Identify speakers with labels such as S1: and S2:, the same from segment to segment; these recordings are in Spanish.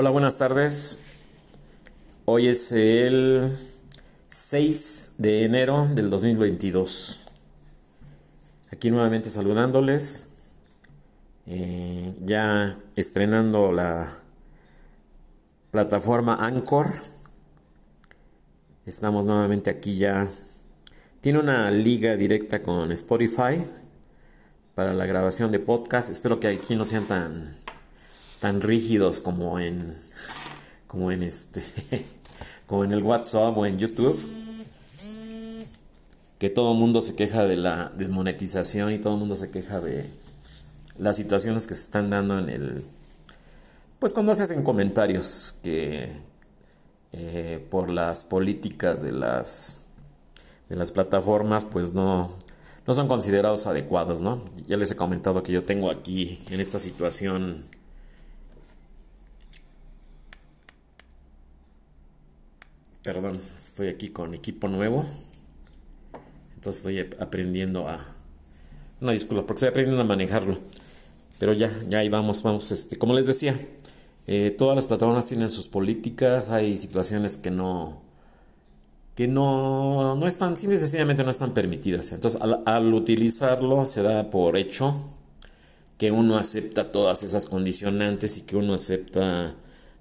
S1: Hola, buenas tardes. Hoy es el 6 de enero del 2022. Aquí nuevamente saludándoles. Eh, ya estrenando la plataforma Anchor. Estamos nuevamente aquí ya. Tiene una liga directa con Spotify para la grabación de podcast. Espero que aquí no sean tan tan rígidos como en como en este como en el WhatsApp o en YouTube que todo el mundo se queja de la desmonetización y todo el mundo se queja de las situaciones que se están dando en el pues cuando se hacen comentarios que eh, por las políticas de las de las plataformas pues no no son considerados adecuados, ¿no? Ya les he comentado que yo tengo aquí en esta situación Perdón, estoy aquí con equipo nuevo. Entonces estoy aprendiendo a... No, disculpa, porque estoy aprendiendo a manejarlo. Pero ya, ya ahí vamos, vamos. Este, como les decía, eh, todas las plataformas tienen sus políticas. Hay situaciones que no... Que no, no están, simple y sencillamente no están permitidas. Entonces, al, al utilizarlo se da por hecho que uno acepta todas esas condicionantes y que uno acepta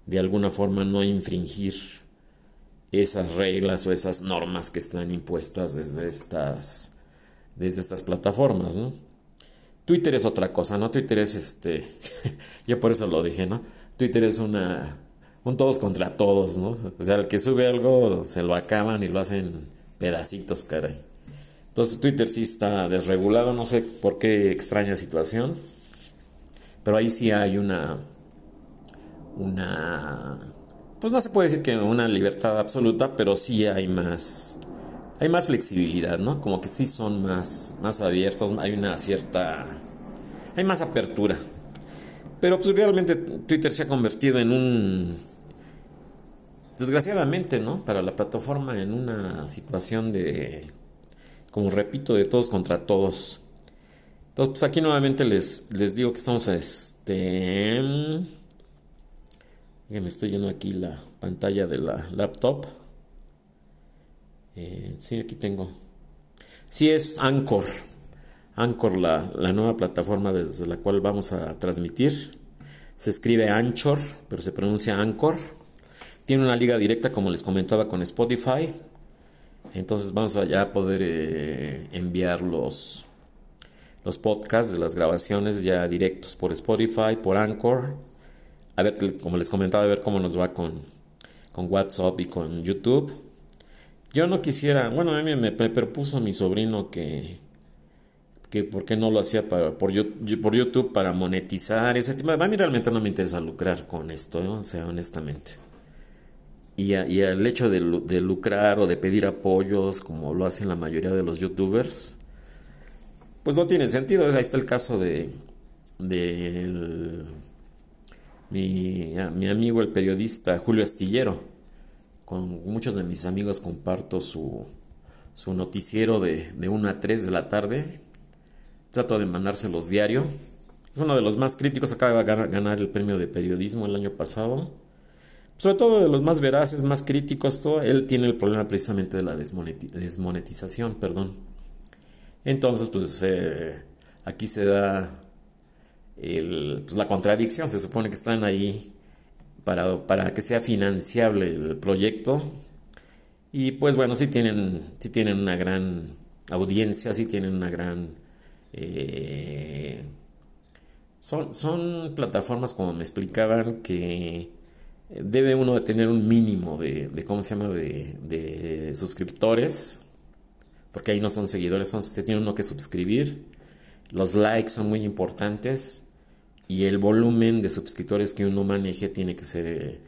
S1: de alguna forma no infringir esas reglas o esas normas que están impuestas desde estas, desde estas plataformas, ¿no? Twitter es otra cosa, ¿no? Twitter es este, yo por eso lo dije, ¿no? Twitter es una, un todos contra todos, ¿no? O sea, el que sube algo se lo acaban y lo hacen pedacitos, caray. Entonces Twitter sí está desregulado, no sé por qué extraña situación, pero ahí sí hay una, una pues no se puede decir que una libertad absoluta, pero sí hay más, hay más flexibilidad, ¿no? Como que sí son más, más abiertos, hay una cierta, hay más apertura. Pero pues realmente Twitter se ha convertido en un, desgraciadamente, ¿no? Para la plataforma en una situación de, como repito, de todos contra todos. Entonces, pues aquí nuevamente les, les digo que estamos, este, me estoy yendo aquí la pantalla de la laptop. Eh, sí, aquí tengo. Sí, es Anchor. Anchor, la, la, nueva plataforma desde la cual vamos a transmitir. Se escribe Anchor, pero se pronuncia Anchor. Tiene una liga directa, como les comentaba, con Spotify. Entonces vamos allá a poder eh, enviar los, los podcasts de las grabaciones ya directos por Spotify, por Anchor a ver, como les comentaba, a ver cómo nos va con, con WhatsApp y con YouTube. Yo no quisiera, bueno, a mí me, propuso mi sobrino que, que por qué no lo hacía para, por, por YouTube para monetizar ese tema. A mí realmente no me interesa lucrar con esto, o sea, honestamente. Y, y el hecho de, de, lucrar o de pedir apoyos, como lo hacen la mayoría de los youtubers, pues no tiene sentido. Ahí está el caso de, de mi, mi amigo el periodista Julio Astillero. Con muchos de mis amigos comparto su, su noticiero de, de 1 a 3 de la tarde. Trato de mandárselos diario. Es uno de los más críticos, acaba de ganar el premio de periodismo el año pasado. Sobre todo de los más veraces, más críticos, todo, él tiene el problema precisamente de la desmonetización, perdón. Entonces, pues eh, aquí se da pues, la contradicción. Se supone que están ahí para, para, que sea financiable el proyecto. Y pues bueno, sí tienen, sí tienen una gran audiencia, sí tienen una gran... Eh, son, son plataformas, como me explicaban, que debe uno tener un mínimo de, de ¿cómo se llama?, de, de, suscriptores, porque ahí no son seguidores, son, se tiene uno que suscribir. Los likes son muy importantes y el volumen de suscriptores que uno maneje tiene que ser eh,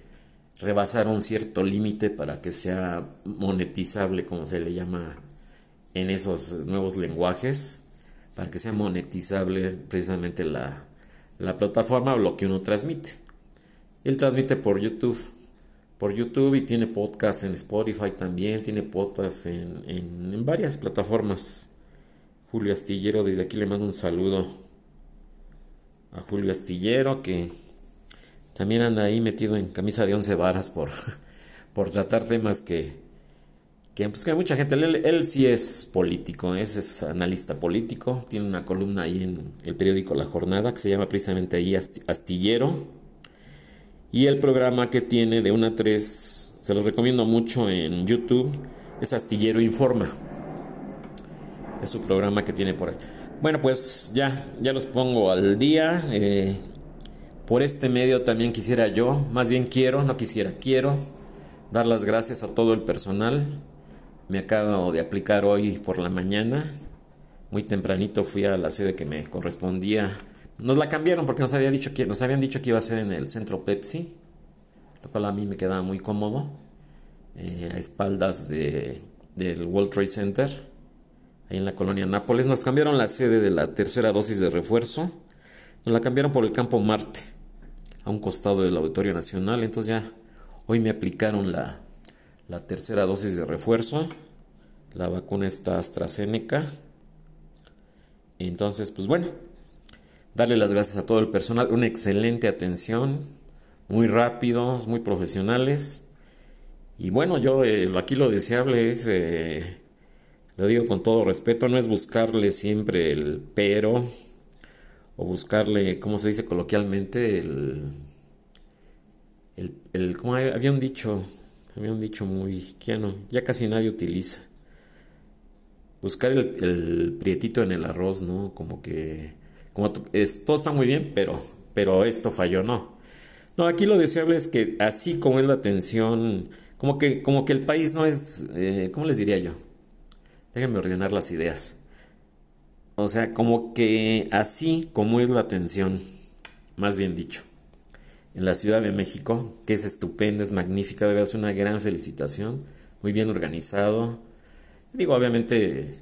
S1: rebasar un cierto límite para que sea monetizable, como se le llama en esos nuevos lenguajes, para que sea monetizable precisamente la, la plataforma o lo que uno transmite. Él transmite por YouTube, por YouTube y tiene podcast en Spotify también, tiene podcast en, en, en varias plataformas. Julio Astillero, desde aquí le mando un saludo a Julio Astillero que también anda ahí metido en camisa de once varas por, por tratar temas que, que, pues, mucha gente, él, él sí es político, es, es, analista político, tiene una columna ahí en el periódico La Jornada que se llama precisamente ahí Astillero. Y el programa que tiene de una a 3, se los recomiendo mucho en YouTube, es Astillero Informa. Es su programa que tiene por ahí. Bueno, pues ya, ya los pongo al día. Eh, por este medio también quisiera yo, más bien quiero, no quisiera, quiero dar las gracias a todo el personal. Me acabo de aplicar hoy por la mañana. Muy tempranito fui a la sede que me correspondía. Nos la cambiaron porque nos, había dicho que, nos habían dicho que iba a ser en el centro Pepsi, lo cual a mí me quedaba muy cómodo, eh, a espaldas de, del World Trade Center ahí en la colonia Nápoles. Nos cambiaron la sede de la tercera dosis de refuerzo. Nos la cambiaron por el campo Marte, a un costado del Auditorio Nacional. Entonces ya hoy me aplicaron la, la tercera dosis de refuerzo. La vacuna está AstraZeneca. Entonces, pues bueno, darle las gracias a todo el personal. Una excelente atención, muy rápidos, muy profesionales. Y bueno, yo eh, aquí lo deseable es eh, lo digo con todo respeto, no es buscarle siempre el pero o buscarle, ¿cómo se dice coloquialmente? El, el, el como había un dicho, había un dicho muy, que ya, ya casi nadie utiliza. Buscar el, el, prietito en el arroz, ¿no? Como que, como es, todo está muy bien, pero, pero esto falló, no. No, aquí lo deseable es que así como es la atención, como que, como que el país no es, eh, ¿cómo les diría yo? Déjenme ordenar las ideas. O sea, como que así como es la atención, más bien dicho, en la Ciudad de México, que es estupenda, es magnífica, debe ser una gran felicitación, muy bien organizado. Digo, obviamente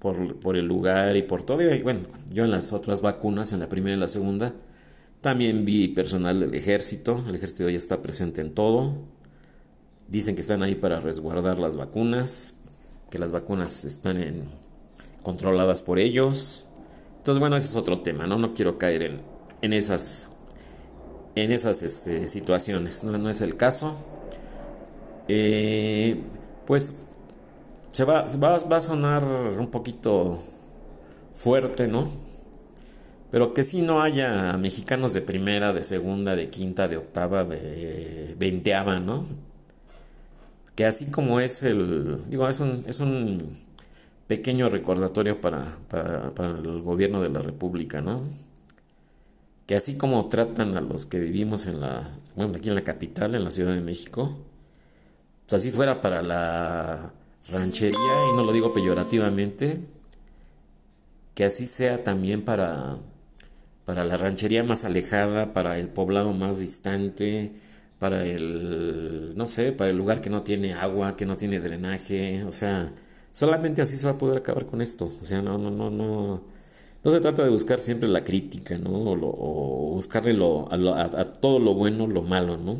S1: por, por el lugar y por todo. Y bueno, yo en las otras vacunas, en la primera y la segunda, también vi personal del ejército. El ejército ya está presente en todo. Dicen que están ahí para resguardar las vacunas, que las vacunas están en, controladas por ellos. Entonces, bueno, ese es otro tema, ¿no? No quiero caer en, en esas, en esas este, situaciones, no, no, es el caso. Eh, pues se va, va, va a sonar un poquito fuerte, ¿no? Pero que si no haya mexicanos de primera, de segunda, de quinta, de octava, de veinteava, ¿no? Que así como es el, digo, es un, es un pequeño recordatorio para, para, el gobierno de la República, ¿no? Que así como tratan a los que vivimos en la, bueno, aquí en la capital, en la Ciudad de México, pues así fuera para la ranchería, y no lo digo peyorativamente, que así sea también para, para la ranchería más alejada, para el poblado más distante, para el, no sé, para el lugar que no tiene agua, que no tiene drenaje, o sea, solamente así se va a poder acabar con esto, o sea, no, no, no, no, no se trata de buscar siempre la crítica, ¿no? O, buscarle lo, a, a, todo lo bueno, lo malo, ¿no?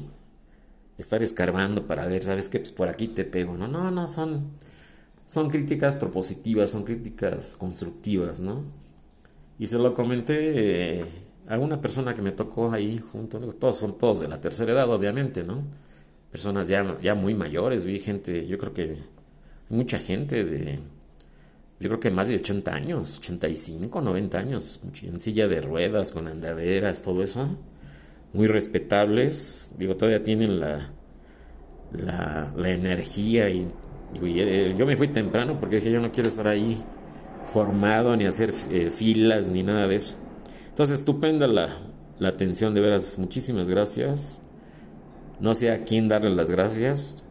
S1: Estar escarbando para ver, ¿sabes qué? Pues por aquí te pego, ¿no? No, no, son, son críticas propositivas, son críticas constructivas, ¿no? Y se lo comenté eh, alguna persona que me tocó ahí junto, todos son todos de la tercera edad, obviamente, ¿no? Personas ya, ya muy mayores, vi gente, yo creo que mucha gente de, yo creo que más de 80 años, 85, 90 años, en silla de ruedas, con andaderas, todo eso, muy respetables, digo, todavía tienen la, la, la energía y, eh, yo me fui temprano porque dije, yo no quiero estar ahí formado, ni hacer eh, filas, ni nada de eso. Entonces, estupenda la, la atención, de veras, muchísimas gracias. No sé a quién darle las gracias.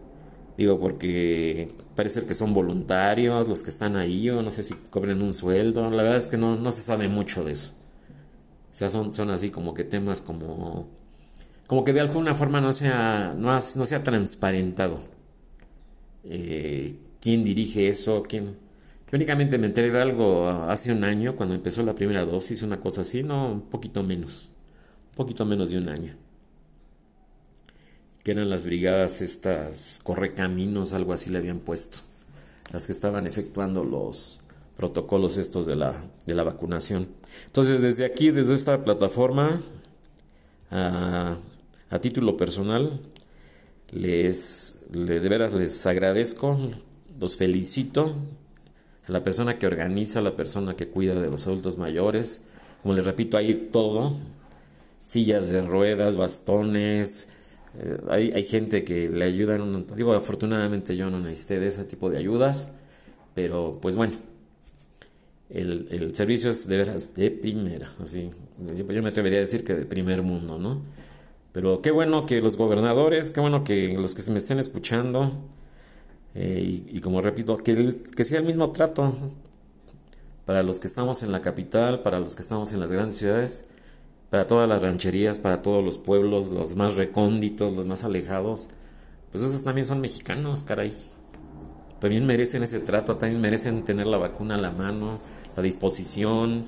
S1: Digo, porque parece que son voluntarios los que están ahí, o no sé si cobren un sueldo. La verdad es que no, no se sabe mucho de eso. O sea, son, son así como que temas como. Como que de alguna forma no sea, no, no sea transparentado. Eh, ¿Quién dirige eso? ¿Quién.? Únicamente me enteré de algo hace un año, cuando empezó la primera dosis, una cosa así, no, un poquito menos, un poquito menos de un año. Que eran las brigadas estas correcaminos, algo así le habían puesto, las que estaban efectuando los protocolos estos de la, de la vacunación. Entonces, desde aquí, desde esta plataforma, a, a título personal, les, de veras les agradezco, los felicito a la persona que organiza, a la persona que cuida de los adultos mayores. Como les repito, hay todo, sillas de ruedas, bastones, eh, hay, hay, gente que le ayuda, en digo, afortunadamente yo no necesité de ese tipo de ayudas, pero pues bueno, el, el servicio es de veras de primera, así, yo, me atrevería a decir que de primer mundo, ¿no? Pero qué bueno que los gobernadores, qué bueno que los que se me estén escuchando, eh, y, como repito, que, que sea el mismo trato para los que estamos en la capital, para los que estamos en las grandes ciudades, para todas las rancherías, para todos los pueblos, los más recónditos, los más alejados, pues esos también son mexicanos, caray. También merecen ese trato, también merecen tener la vacuna a la mano, la disposición,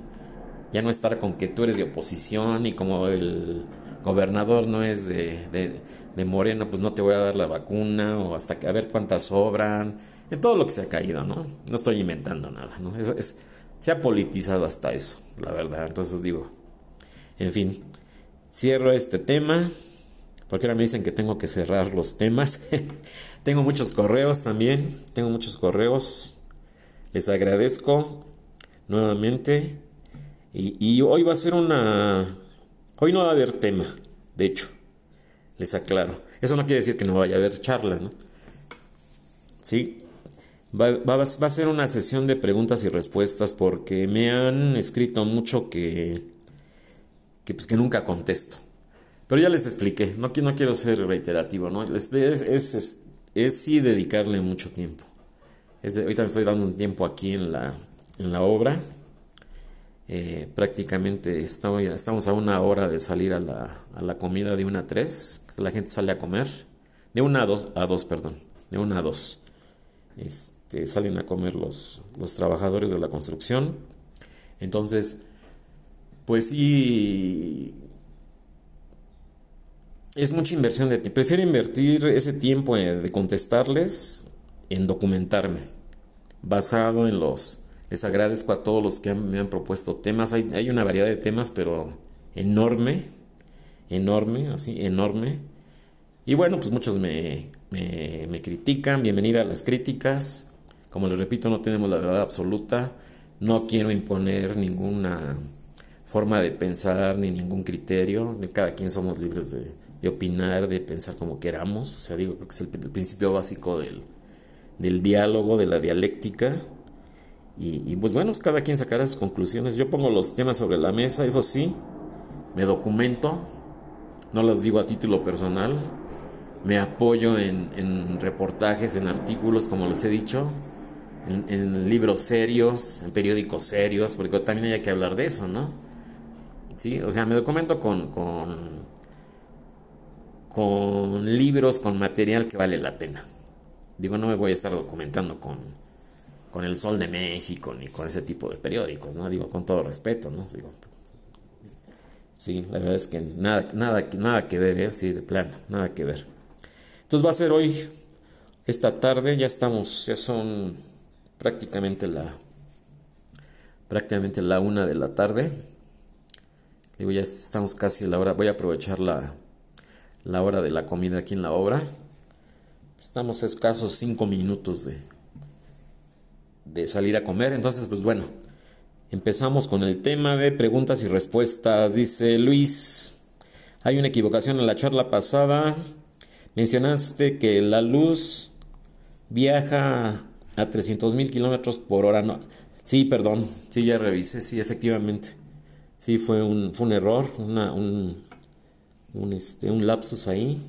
S1: ya no estar con que tú eres de oposición y como el gobernador no es de, de, Moreno, pues no te voy a dar la vacuna o hasta que a ver cuántas sobran, en todo lo que se ha caído, ¿no? No estoy inventando nada, ¿no? se ha politizado hasta eso, la verdad, entonces digo, en fin, cierro este tema. Porque ahora me dicen que tengo que cerrar los temas. tengo muchos correos también. Tengo muchos correos. Les agradezco nuevamente. Y, hoy va a ser una... Hoy no va a haber tema, de hecho. Les aclaro. Eso no quiere decir que no vaya a haber charla, ¿no? Sí. Va, va, va a ser una sesión de preguntas y respuestas porque me han escrito mucho que que, pues, que nunca contesto. Pero ya les expliqué, no, no quiero ser reiterativo, ¿no? Es, es, es, sí dedicarle mucho tiempo. ahorita me estoy dando un tiempo aquí en la, en la obra. Eh, prácticamente estamos, a una hora de salir a la, a la comida de una a tres. La gente sale a comer. De una a dos, a dos perdón. De una a dos. Este, salen a comer los, los trabajadores de la construcción. Entonces, pues sí, es mucha inversión de tiempo. Prefiero invertir ese tiempo de contestarles en documentarme, basado en los... Les agradezco a todos los que me han propuesto temas. Hay, hay, una variedad de temas, pero enorme, enorme, así, enorme. Y bueno, pues muchos me, me, me critican. Bienvenida a las críticas. Como les repito, no tenemos la verdad absoluta. No quiero imponer ninguna forma de pensar ni ningún criterio. Cada quien somos libres de, opinar, de pensar como queramos. O sea, digo, creo que es el, principio básico del, del, diálogo, de la dialéctica. Y, pues bueno, cada quien sacará sus conclusiones. Yo pongo los temas sobre la mesa, eso sí, me documento, no los digo a título personal, me apoyo en, reportajes, en artículos, como les he dicho, en, en, libros serios, en periódicos serios, porque también hay que hablar de eso, ¿no? ¿sí? O sea, me documento con, con, libros, con material que vale la pena. Digo, no me voy a estar documentando con, con El Sol de México ni con ese tipo de periódicos, ¿no? Digo, con todo respeto, ¿no? Digo, sí, la verdad es que nada, nada, nada que ver, ¿eh? Sí, de plano, nada que ver. Entonces va a ser hoy, esta tarde, ya estamos, ya son prácticamente la, prácticamente la una de la tarde. Digo, ya estamos casi a la hora. Voy a aprovechar la, la hora de la comida aquí en la obra. Estamos escasos cinco minutos de, de salir a comer. Entonces, pues bueno, empezamos con el tema de preguntas y respuestas. Dice Luis, hay una equivocación en la charla pasada. Mencionaste que la luz viaja a 300 mil kilómetros por hora. No, sí, perdón, sí, ya revisé, sí, efectivamente. Sí, fue un, fue un error, una, un, un, este, un lapsus ahí.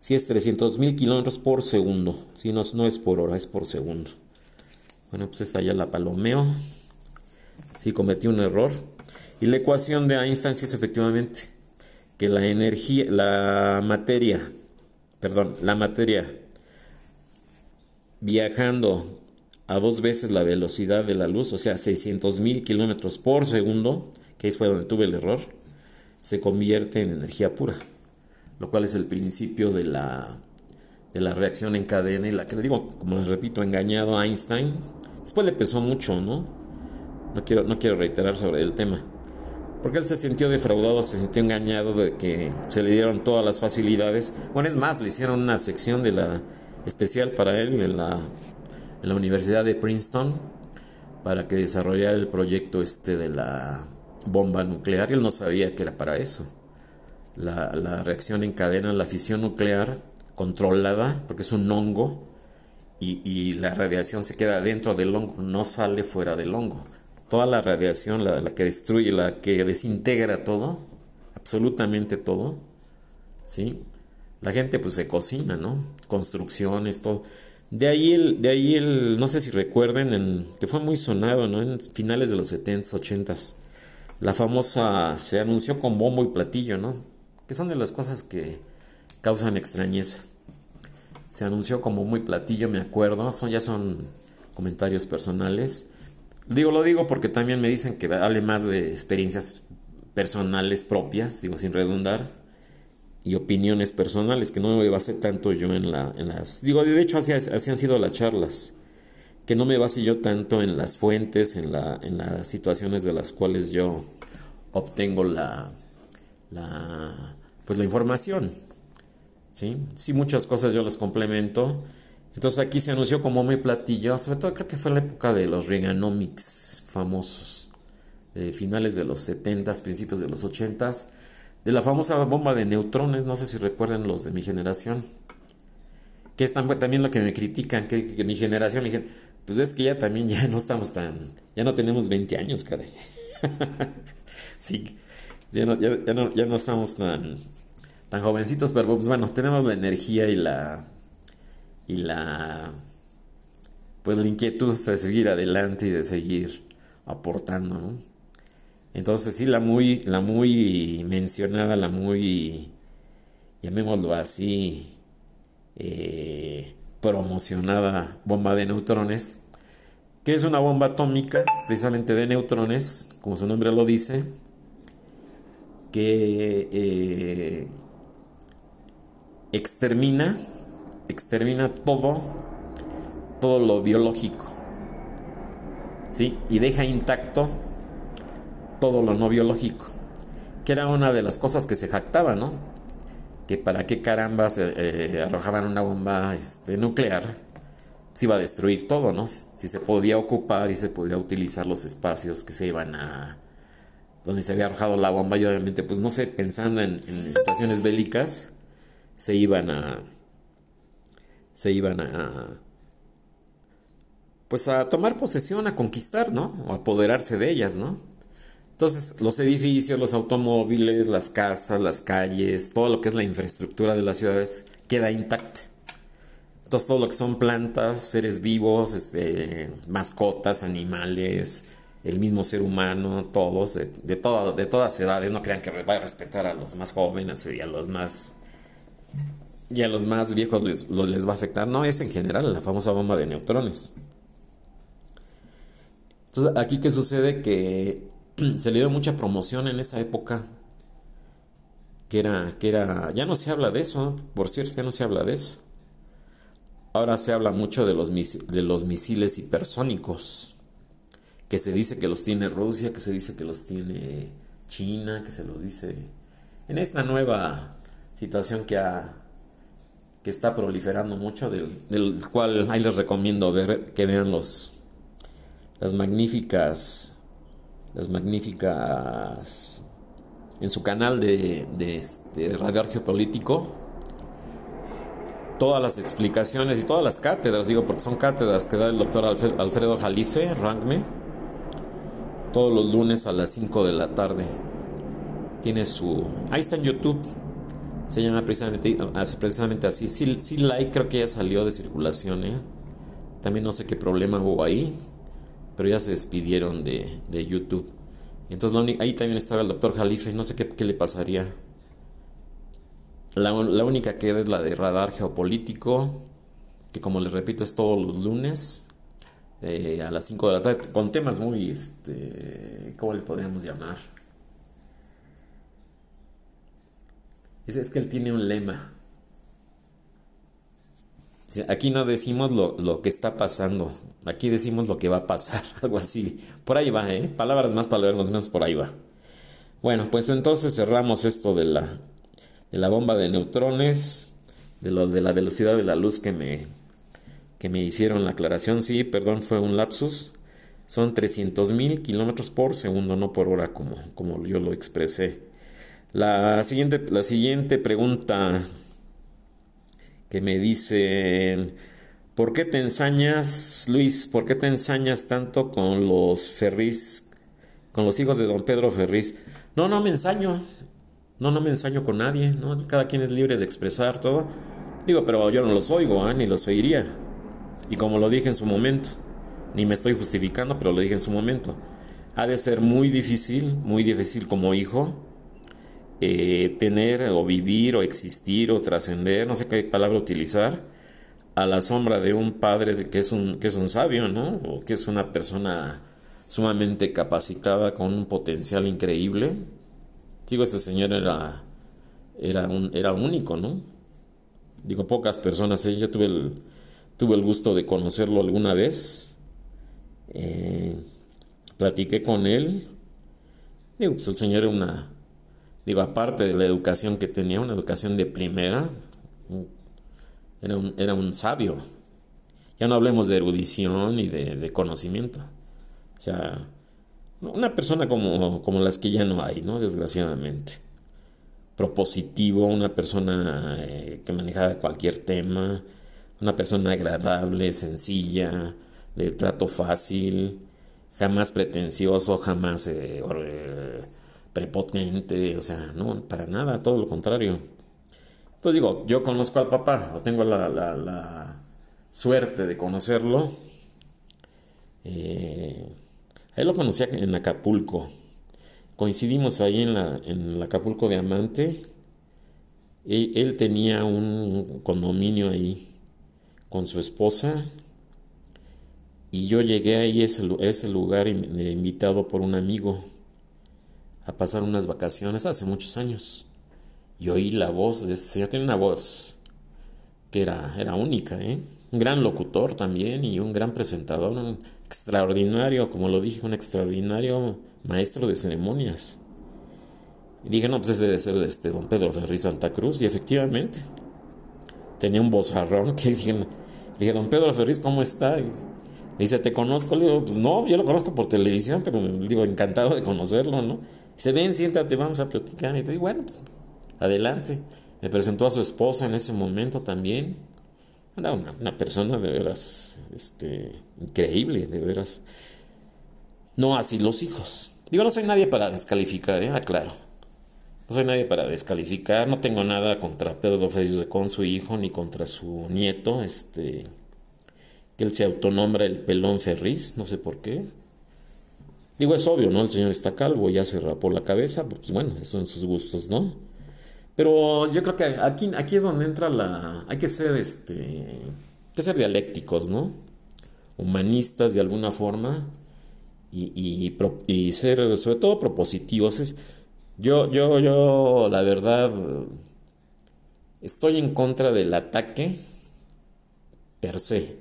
S1: Sí, es 300 mil kilómetros por segundo. Sí, no, no es por hora, es por segundo. Bueno, pues esta ya la palomeo. Sí, cometí un error. Y la ecuación de Einstein sí es efectivamente que la energía, la materia, perdón, la materia viajando a dos veces la velocidad de la luz, o sea, 600 mil kilómetros por segundo, que ahí fue donde tuve el error, se convierte en energía pura, lo cual es el principio de la, de la reacción en cadena y la que le digo, como les repito, engañado a Einstein. Después le pesó mucho, ¿no? No quiero, no quiero reiterar sobre el tema. porque él se sintió defraudado, se sintió engañado de que se le dieron todas las facilidades. Bueno, es más, le hicieron una sección de la especial para él en la, en la Universidad de Princeton para que desarrollara el proyecto este de la bomba nuclear. Él no sabía que era para eso. La, la reacción en cadena, la fisión nuclear controlada, porque es un hongo, y, la radiación se queda dentro del hongo, no sale fuera del hongo. Toda la radiación, la, que destruye, la que desintegra todo, absolutamente todo, ¿sí? La gente pues se cocina, ¿no? Construcciones, todo. De ahí el, de ahí el, no sé si recuerden, en, que fue muy sonado, ¿no? En finales de los 70s, 80s. La famosa, se anunció con bombo y platillo, ¿no? Que son de las cosas que causan extrañeza se anunció como muy platillo, me acuerdo, son, ya son comentarios personales. Digo, lo digo porque también me dicen que hable más de experiencias personales propias, digo, sin redundar, y opiniones personales, que no me base tanto yo en, la, en las... Digo, de hecho, así, así, han sido las charlas, que no me base yo tanto en las fuentes, en, la, en las situaciones de las cuales yo obtengo la, la, pues la información. ¿Sí? Sí, muchas cosas yo las complemento. Entonces aquí se anunció como muy platillo, sobre todo creo que fue en la época de los Reaganomics famosos, de finales de los 70s, principios de los 80s, de la famosa bomba de neutrones, no sé si recuerden los de mi generación, que es también lo que me critican, que, mi generación dijeron, pues es que ya también ya no estamos tan, ya no tenemos 20 años, caray. sí, ya no, ya, no, ya no estamos tan tan jovencitos, pero pues bueno, tenemos la energía y la y la pues la inquietud de seguir adelante y de seguir aportando. Entonces sí, la muy, la muy mencionada, la muy, llamémoslo así, eh, promocionada bomba de neutrones, que es una bomba atómica, precisamente de neutrones, como su nombre lo dice, que eh, extermina, extermina todo, todo lo biológico. ¿Sí? Y deja intacto todo lo no biológico. Que era una de las cosas que se jactaba, ¿no? Que para qué caramba se eh, arrojaban una bomba este, nuclear, se iba a destruir todo, ¿no? Si se podía ocupar y se podía utilizar los espacios que se iban a. donde se había arrojado la bomba, y obviamente, pues no sé, pensando en, en situaciones bélicas, se iban a se iban a pues a tomar posesión, a conquistar, ¿no? O apoderarse de ellas, ¿no? Entonces, los edificios, los automóviles, las casas, las calles, todo lo que es la infraestructura de las ciudades queda intacto. Entonces, todo lo que son plantas, seres vivos, este, mascotas, animales, el mismo ser humano, todos, de, de, de todas edades, no crean que va a respetar a los más jóvenes y a los más y a los más viejos les, les va a afectar. No es en general la famosa bomba de neutrones. Entonces, aquí que sucede que se le dio mucha promoción en esa época. Que era, que era, ya no se habla de eso, por cierto, ya no se habla de eso. Ahora se habla mucho de los, de los misiles hipersónicos, que se dice que los tiene Rusia, que se dice que los tiene China, que se los dice en esta nueva situación que ha que está proliferando mucho, del, cual ahí les recomiendo ver que vean los las magníficas las magníficas en su canal de, de este Radio Argeopolítico todas las explicaciones y todas las cátedras, digo porque son cátedras que da el doctor Alfredo Jalife, Rangme, todos los lunes a las 5 de la tarde. Tiene su... Ahí está en YouTube, se llama precisamente, precisamente así. Sí, sí, like creo que ya salió de circulación, ¿eh? También no sé qué problema hubo ahí, pero ya se despidieron de, de YouTube. Entonces ahí también estaba el doctor Jalife, no sé qué, qué le pasaría. La, la, única que es la de radar geopolítico, que como les repito es todos los lunes eh, a las 5 de la tarde, con temas muy, este, ¿cómo le podríamos llamar? Es, que él tiene un lema. Aquí no decimos lo, que está pasando, aquí decimos lo que va a pasar, algo así. Por ahí va, ¿eh? Palabras más, palabras menos, por ahí va. Bueno, pues entonces cerramos esto de la, de la bomba de neutrones, de, lo, de la velocidad de la luz que me, que me hicieron la aclaración. Sí, perdón, fue un lapsus. Son 300.000 kilómetros por segundo, no por hora, como, como yo lo expresé. La siguiente, la siguiente pregunta que me dicen, ¿por qué te ensañas, Luis? ¿Por qué te ensañas tanto con los Ferris, con los hijos de don Pedro Ferris? No, no me ensaño. No, no me ensaño con nadie, ¿no? Cada quien es libre de expresar todo. Digo, pero yo no los oigo, ¿eh? ni los oiría. Y como lo dije en su momento, ni me estoy justificando, pero lo dije en su momento. Ha de ser muy difícil, muy difícil como hijo, eh, tener o vivir o existir o trascender, no sé qué palabra utilizar, a la sombra de un padre que es un, que es un sabio, ¿no? O que es una persona sumamente capacitada con un potencial increíble. Digo, este señor era, era, un, era único, ¿no? Digo, pocas personas, ¿eh? yo tuve el, tuve el gusto de conocerlo alguna vez. Eh, platiqué con él. Digo, pues el señor era una, digo, aparte de la educación que tenía, una educación de primera, era un, era un sabio. Ya no hablemos de erudición y de, de conocimiento. O sea, una persona como, como las que ya no hay, ¿no? Desgraciadamente. Propositivo, una persona eh, que manejaba cualquier tema, una persona agradable, sencilla, de trato fácil, jamás pretencioso, jamás eh, eh, prepotente, o sea, no, para nada, todo lo contrario. Entonces digo, yo conozco al papá, o tengo la, la, suerte de conocerlo. Eh, él lo conocía en Acapulco. Coincidimos ahí en, la, en el Acapulco de Amante. Él, él tenía un condominio ahí con su esposa. Y yo llegué ahí a ese, ese lugar invitado por un amigo a pasar unas vacaciones hace muchos años. Y oí la voz de ese tiene una voz que era, era única, ¿eh? Un gran locutor también y un gran presentador, un extraordinario, como lo dije, un extraordinario maestro de ceremonias. Y dije, no, pues ese debe ser este don Pedro Ferri Santa Cruz, y efectivamente tenía un vozarrón que dije, dije don Pedro Ferriz, ¿cómo está? Y dice, ¿te conozco? Le digo, pues no, yo lo conozco por televisión, pero digo, encantado de conocerlo, ¿no? Se ven, siéntate, vamos a platicar. Y te digo, bueno, pues adelante. Me presentó a su esposa en ese momento también una, una, persona de veras este, increíble, de veras. No así los hijos. Digo, no soy nadie para descalificar, ¿eh? aclaro. No soy nadie para descalificar, no tengo nada contra Pedro Félix con su hijo, ni contra su nieto, este, que él se autonombra el pelón Ferriz, no sé por qué. Digo, es obvio, ¿no? El señor está calvo, ya se rapó la cabeza, pues bueno, eso en sus gustos, ¿no? Pero yo creo que aquí, aquí es donde entra la... Hay que ser, este... Hay que ser dialécticos, ¿no? Humanistas de alguna forma y, y, ser sobre todo propositivos. Yo, yo, yo, la verdad, estoy en contra del ataque per se.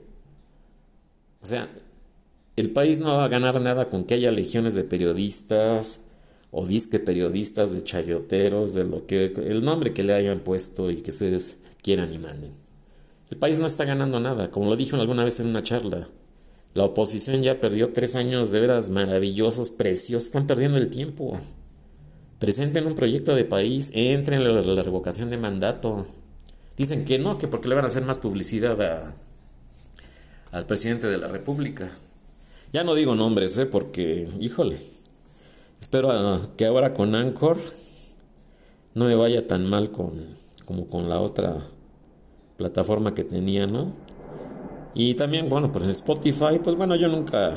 S1: O sea, el país no va a ganar nada con que haya legiones de periodistas, o disque periodistas de chayoteros, de lo que el nombre que le hayan puesto y que ustedes quieran y manden. El país no está ganando nada, como lo dije alguna vez en una charla. La oposición ya perdió tres años de veras maravillosos, preciosos, están perdiendo el tiempo. Presenten un proyecto de país, entren en la, la revocación de mandato. Dicen que no, que porque le van a hacer más publicidad a, al presidente de la República. Ya no digo nombres, ¿eh? porque, híjole, Espero que ahora con Anchor no me vaya tan mal con, como con la otra plataforma que tenía, ¿no? Y también, bueno, pues en Spotify, pues bueno, yo nunca,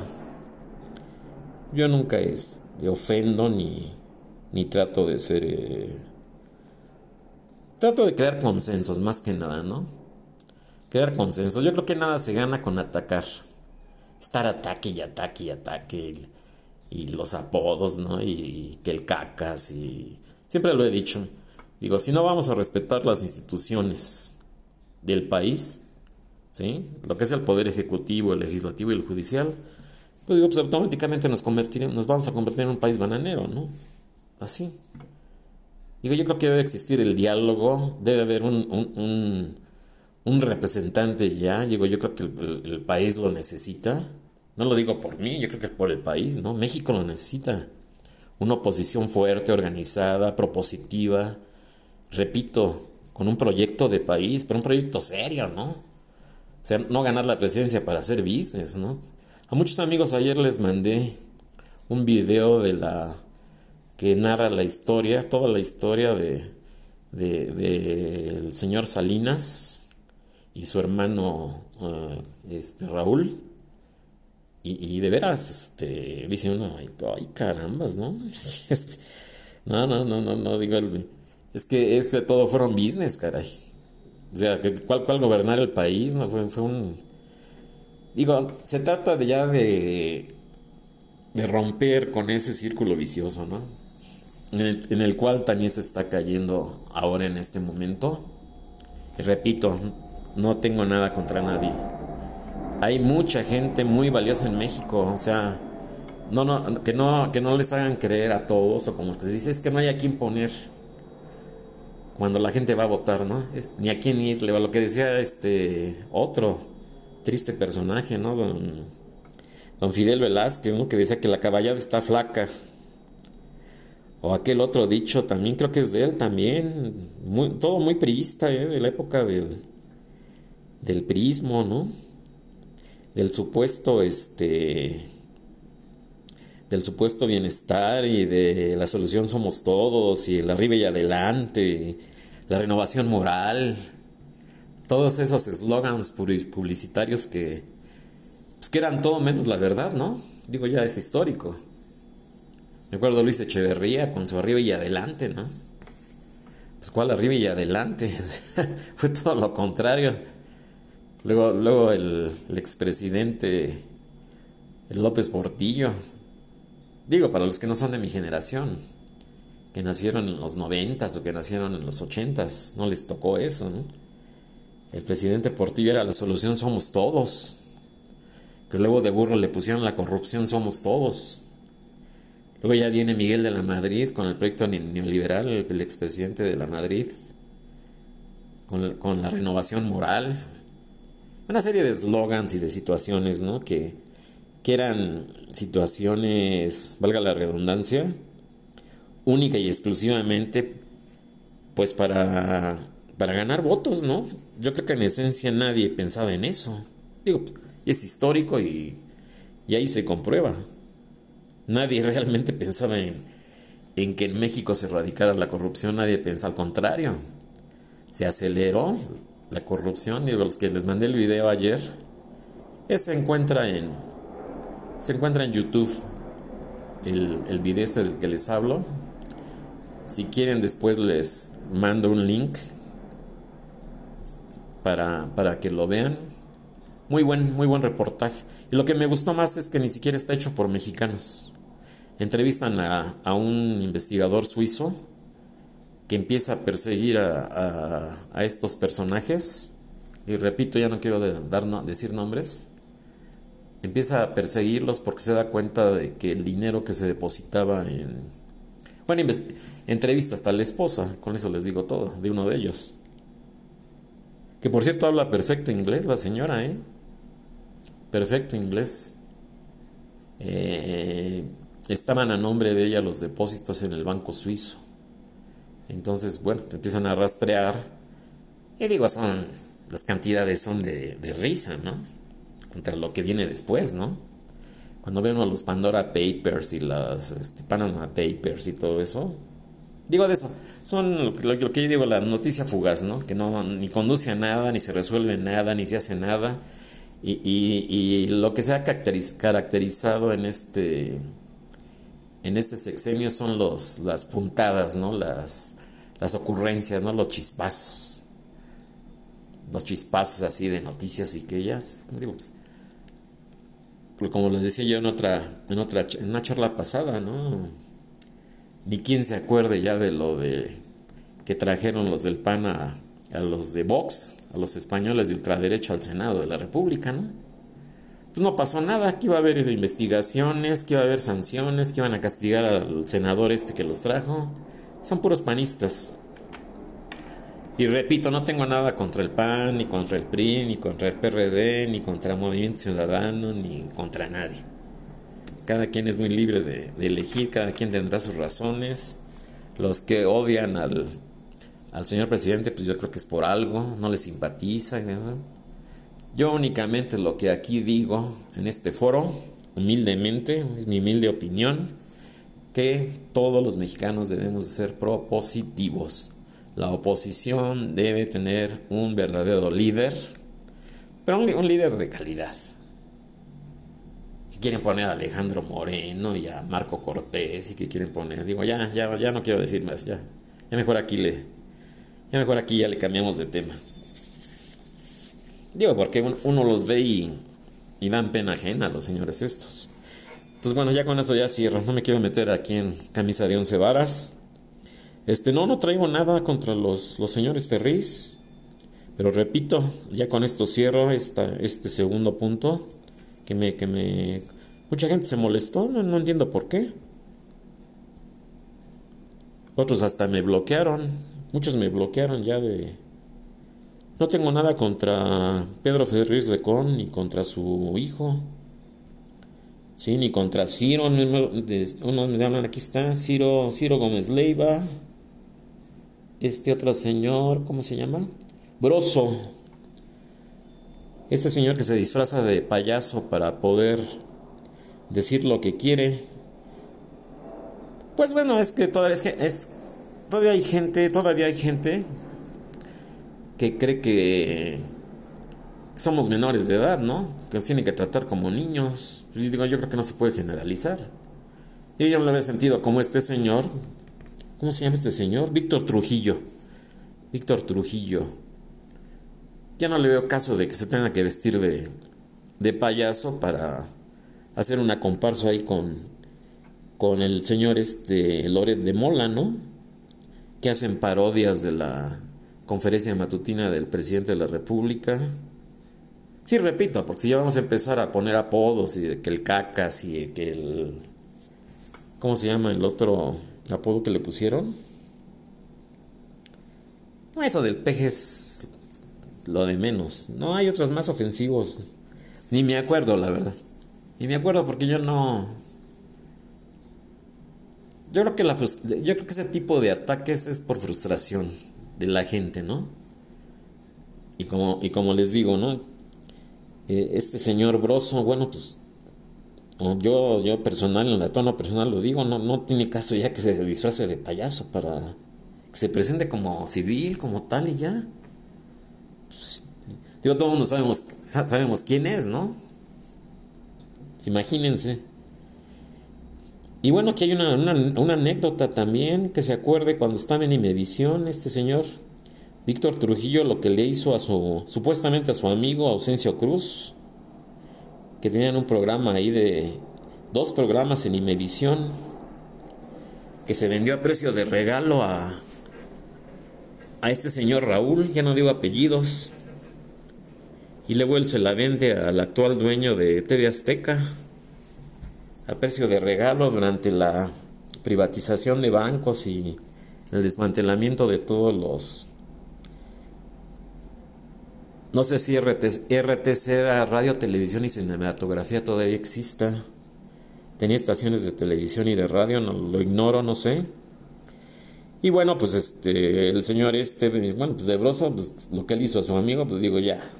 S1: yo nunca es, de ofendo ni, ni trato de ser, eh, trato de crear consensos más que nada, ¿no? Crear consensos. Yo creo que nada se gana con atacar. Estar ataque y ataque y ataque y los apodos, ¿no? Y, que el cacas y... Siempre lo he dicho. Digo, si no vamos a respetar las instituciones del país, ¿sí? Lo que es el poder ejecutivo, el legislativo y el judicial, pues digo, pues automáticamente nos, convertiremos, nos vamos a convertir en un país bananero, ¿no? Así. Digo, yo creo que debe existir el diálogo, debe haber un, un, representante ya. Digo, yo creo que el, país lo necesita. No lo digo por mí, yo creo que por el país, ¿no? México lo necesita. Una oposición fuerte, organizada, propositiva. Repito, con un proyecto de país, pero un proyecto serio, ¿no? O sea, no ganar la presidencia para hacer business, ¿no? A muchos amigos ayer les mandé un video de la que narra la historia, toda la historia de, de, señor Salinas y su hermano eh, este, Raúl. Y, de veras, este, dice uno, ay, carambas, ¿no? Este, no, no, no, no, no, digo, es que ese todo fueron business, caray. O sea, ¿cuál, cuál gobernar el país? No, fue, fue un... Digo, se trata de ya de, de romper con ese círculo vicioso, ¿no? en el, cual también se está cayendo ahora en este momento. Y repito, no tengo nada contra nadie. Hay mucha gente muy valiosa en México, o sea, no, no, que no, que no les hagan creer a todos, o como se dice, es que no hay a quién poner cuando la gente va a votar, ¿no? ni a quién irle, lo que decía este otro triste personaje, ¿no? Don, don Fidel Velázquez, ¿no? Que decía que la caballada está flaca. O aquel otro dicho también, creo que es de él también, todo muy priista, ¿eh? de la época del, del prismo, ¿no? Del supuesto, este, del supuesto bienestar y de la solución somos todos y el arriba y adelante, la renovación moral, todos esos eslogans publicitarios que, pues que eran todo menos la verdad, ¿no? Digo, ya es histórico. Me acuerdo Luis Echeverría con su arriba y adelante, ¿no? Pues cuál arriba y adelante. Fue todo lo contrario. Luego, luego el, expresidente López Portillo. Digo, para los que no son de mi generación, que nacieron en los noventas o que nacieron en los ochentas, no les tocó eso, ¿no? El presidente Portillo era la solución somos todos. Que luego de burro le pusieron la corrupción somos todos. Luego ya viene Miguel de la Madrid con el proyecto neoliberal, el, expresidente de la Madrid, con, la renovación moral. Una serie de eslogans y de situaciones, ¿no? Que, que eran situaciones, valga la redundancia, única y exclusivamente, pues para, para ganar votos, ¿no? Yo creo que en esencia nadie pensaba en eso. Digo, es histórico y, y ahí se comprueba. Nadie realmente pensaba en, en que en México se erradicara la corrupción, nadie pensaba al contrario. Se aceleró la corrupción y los que les mandé el video ayer, se encuentra en se encuentra en YouTube el, el video ese del que les hablo. Si quieren después les mando un link para, para que lo vean. Muy buen, muy buen reportaje. Y lo que me gustó más es que ni siquiera está hecho por mexicanos entrevistan a, un investigador suizo que empieza a perseguir a, estos personajes, y repito, ya no quiero dar, decir nombres, empieza a perseguirlos porque se da cuenta de que el dinero que se depositaba en... Bueno, entrevista hasta la esposa, con eso les digo todo, de uno de ellos. Que por cierto habla perfecto inglés la señora, ¿eh? Perfecto inglés. Eh, estaban a nombre de ella los depósitos en el banco suizo. Entonces, bueno, empiezan a rastrear. Y digo, son, las cantidades son de, risa, ¿no? Contra lo que viene después, ¿no? Cuando a los Pandora Papers y las este, Panama Papers y todo eso. Digo de eso, son lo, que yo digo, la noticia fugaz, ¿no? Que no ni conduce a nada, ni se resuelve nada, ni se hace nada. Y, y, y lo que se ha caracterizado en este en este sexenio son los, las puntadas, ¿no? Las, las ocurrencias, ¿no? Los chispazos. Los chispazos así de noticias y que ellas, pues, como les decía yo en otra, en otra, en una charla pasada, ¿no? Ni quien se acuerde ya de lo de que trajeron los del PAN a, a los de Vox, a los españoles de ultraderecha al Senado de la República, ¿no? Pues no pasó nada, que iba a haber investigaciones, que iba a haber sanciones, que iban a castigar al senador este que los trajo. Son puros panistas. Y repito, no tengo nada contra el PAN, ni contra el PRI, ni contra el PRD, ni contra el Movimiento Ciudadano, ni contra nadie. Cada quien es muy libre de, elegir, cada quien tendrá sus razones. Los que odian al, al señor presidente, pues yo creo que es por algo, no le simpatiza. Eso. Yo únicamente lo que aquí digo en este foro, humildemente, es mi humilde opinión, que todos los mexicanos debemos de ser propositivos la oposición debe tener un verdadero líder, pero un, líder de calidad. Que quieren poner a Alejandro Moreno y a Marco Cortés y que quieren poner, digo, ya, ya, ya no quiero decir más, ya, ya mejor aquí le, ya mejor aquí ya le cambiamos de tema. Digo, porque uno los ve y, dan pena ajena a los señores estos. Entonces, bueno, ya con eso ya cierro. No me quiero meter aquí en camisa de once varas. Este, no, no traigo nada contra los, los señores Ferris, pero repito, ya con esto cierro esta, este segundo punto, que me, que me... Mucha gente se molestó, no, no entiendo por qué. Otros hasta me bloquearon, muchos me bloquearon ya de... No tengo nada contra Pedro Ferriz Recón ni contra su hijo. Sí, ni contra Ciro, uno me hablan, aquí está, Ciro, Ciro Gómez Leiva, este otro señor, ¿cómo se llama? Broso. Este señor que se disfraza de payaso para poder decir lo que quiere. Pues bueno, es que todavía, es, todavía hay gente, todavía hay gente que cree que somos menores de edad, ¿no? Que nos tienen que tratar como niños. Yo digo, yo creo que no se puede generalizar. Yo no lo había sentido como este señor ¿Cómo se llama este señor? Víctor Trujillo. Víctor Trujillo. Ya no le veo caso de que se tenga que vestir de, de payaso para hacer una comparsa ahí con, con el señor este Loret de Mola, ¿no? Que hacen parodias de la conferencia matutina del presidente de la República. Sí, repito, porque si ya vamos a empezar a poner apodos y que el cacas y que el... ¿Cómo se llama el otro? apodo que le pusieron. Eso del peje es lo de menos. No hay otros más ofensivos. Ni me acuerdo, la verdad. Ni me acuerdo porque yo no. Yo creo que la yo creo que ese tipo de ataques es por frustración de la gente, ¿no? Y como y como les digo, ¿no? Eh, este señor Broso, bueno, pues yo, yo personal, en la tono personal lo digo, no, no tiene caso ya que se disfrace de payaso para que se presente como civil, como tal y ya. Pues, digo, todos mundo sabemos, sabemos quién es, ¿no? Imagínense. Y bueno, aquí hay una, una, anécdota también que se acuerde cuando estaba en Imevisión, este señor Víctor Trujillo, lo que le hizo a su, supuestamente a su amigo Ausencio Cruz, que tenían un programa ahí de dos programas en Imevisión que se vendió a precio de regalo a a este señor Raúl, ya no digo apellidos, y luego él se la vende al actual dueño de TV Azteca a precio de regalo durante la privatización de bancos y el desmantelamiento de todos los no sé si RTC era radio, televisión y cinematografía todavía exista. Tenía estaciones de televisión y de radio, no lo ignoro, no sé. Y bueno, pues este, el señor este, bueno, pues de Broso, pues lo que él hizo a su amigo, pues digo ya.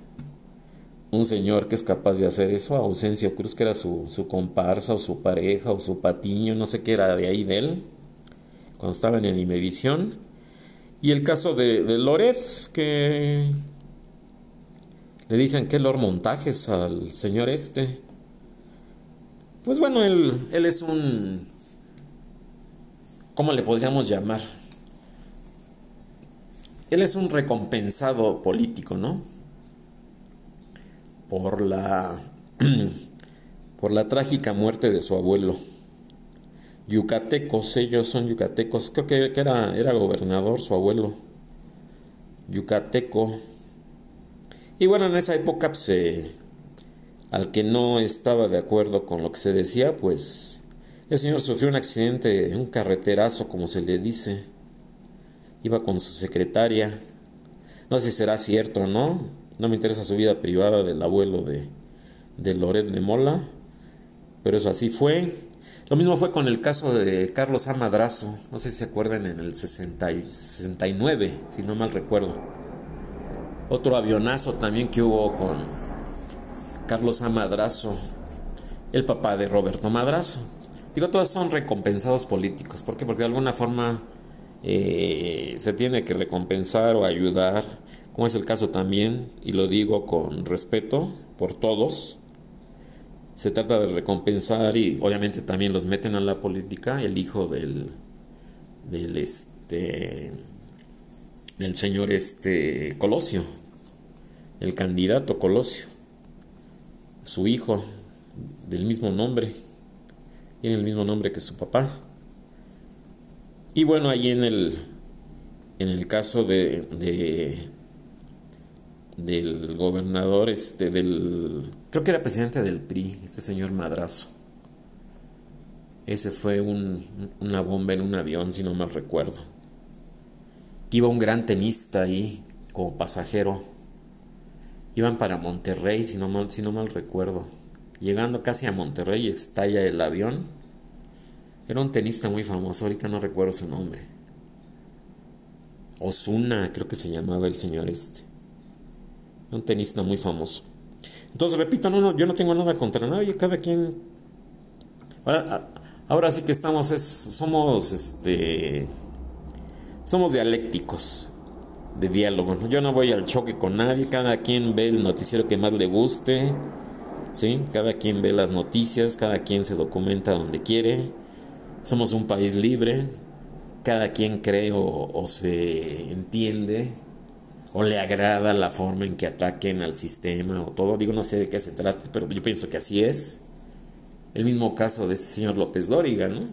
S1: Un señor que es capaz de hacer eso, Ausencio Cruz, que era su, su comparsa o su pareja o su patiño, no sé qué era de ahí de él, cuando estaba en Animevisión. Y el caso de, de que le dicen que Lord Montajes al señor este. Pues bueno, él, él es un... ¿Cómo le podríamos llamar? Él es un recompensado político, ¿no? Por la... por la trágica muerte de su abuelo. Yucatecos, ellos son yucatecos. Creo que, que era, era gobernador su abuelo. Yucateco y bueno, en esa época, pues, al que no estaba de acuerdo con lo que se decía, pues el señor sufrió un accidente, un carreterazo, como se le dice. Iba con su secretaria. No sé si será cierto o no. No me interesa su vida privada del abuelo de, de Loret de Mola. Pero eso así fue. Lo mismo fue con el caso de Carlos A. Madrazo. No sé si se acuerdan en el 69, si no mal recuerdo. Otro avionazo también que hubo con Carlos A. Madrazo, el papá de Roberto Madrazo. Digo, todos son recompensados políticos. ¿Por qué? Porque de alguna forma eh, se tiene que recompensar o ayudar, como es el caso también, y lo digo con respeto por todos. Se trata de recompensar y obviamente también los meten a la política el hijo del, del este del señor este Colosio, el candidato Colosio, su hijo del mismo nombre tiene el mismo nombre que su papá. Y bueno, ahí en el, en el caso de, de del gobernador, este, del, creo que era presidente del PRI, este señor Madrazo. Ese fue un, una bomba en un avión, si no mal recuerdo. Iba un gran tenista ahí como pasajero. Iban para Monterrey, si no mal, si no mal recuerdo. Llegando casi a Monterrey estalla el avión. Era un tenista muy famoso, ahorita no recuerdo su nombre. Osuna, creo que se llamaba el señor este. Un tenista muy famoso. Entonces, repito, no, no, yo no tengo nada contra nadie, cada quien... Ahora, sí que estamos, somos, este... Somos dialécticos de diálogo. Yo no voy al choque con nadie, cada quien ve el noticiero que más le guste ¿sí? Cada quien ve las noticias, cada quien se documenta donde quiere. Somos un país libre, cada quien cree o, se entiende o le agrada la forma en que ataquen al sistema o todo. Digo, no sé de qué se trata, pero yo pienso que así es. El mismo caso de ese señor López Dóriga, ¿no?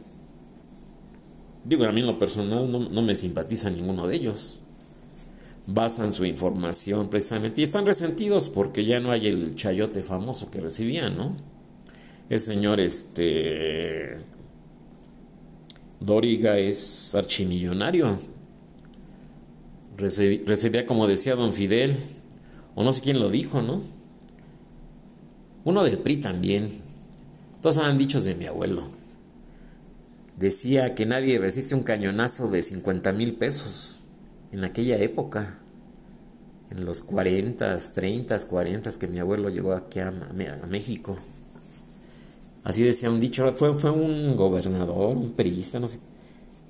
S1: Digo, a mí en lo personal no, no me simpatiza ninguno de ellos basan su información precisamente y están resentidos porque ya no hay el chayote famoso que recibían, ¿no? El señor este Dóriga es archimillonario. Recibía, como decía don Fidel, o no sé quién lo dijo, ¿no? Uno del PRI también. Todos han dichos de mi abuelo. Decía que nadie resiste un cañonazo de 50 mil pesos en aquella época, en los 40, 30, 40 que mi abuelo llegó aquí a, México. Así decía un dicho, fue, fue un gobernador, un periodista, no sé,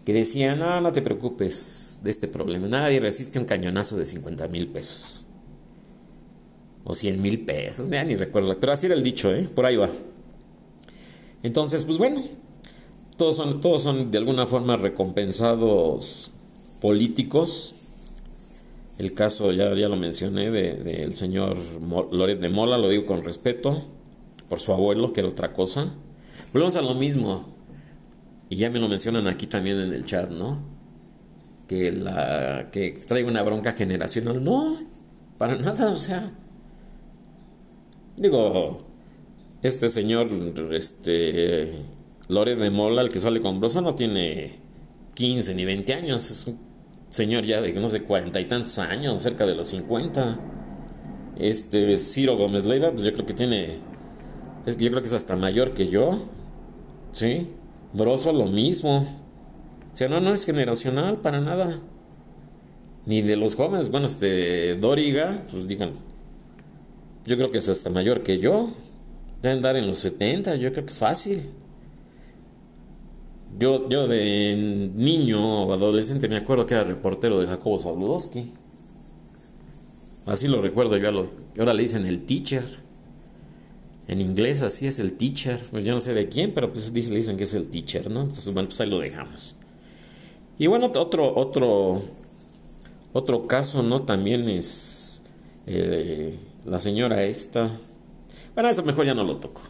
S1: que decía, no, no te preocupes de este problema, nadie resiste un cañonazo de 50 mil pesos. O 100 mil pesos, ya ni recuerdo, pero así era el dicho, ¿eh? por ahí va. Entonces, pues bueno, todos son, todos son de alguna forma recompensados políticos. El caso, ya, ya lo mencioné, del de, señor Loret de Mola, lo digo con respeto, por su abuelo, que era otra cosa. Volvemos a lo mismo, y ya me lo mencionan aquí también en el chat, ¿no? Que, la, que traiga una bronca generacional. No, para nada, o sea. Digo, este señor, este, Loret de Mola, el que sale con Broso, no tiene 15 ni 20 años, es un señor ya de no sé, cuarenta y tantos años, cerca de los 50. Este Ciro Gómez Leiva, pues yo creo que tiene, yo creo que es hasta mayor que yo, ¿sí? Broso lo mismo. O sea, no, no es generacional para nada. Ni de los jóvenes, bueno, este Doriga, pues digan, yo creo que es hasta mayor que yo. Deben andar en los 70, yo creo que fácil. Yo, yo de niño o adolescente me acuerdo que era reportero de Jacobo Zabludowski. Así lo recuerdo yo. Lo, ahora le dicen el teacher. En inglés así es el teacher. Pues yo no sé de quién, pero pues le dicen que es el teacher, ¿no? Entonces, bueno, pues ahí lo dejamos. Y bueno, otro, otro, otro caso, ¿no? También es eh, la señora esta. Bueno, eso mejor ya no lo toco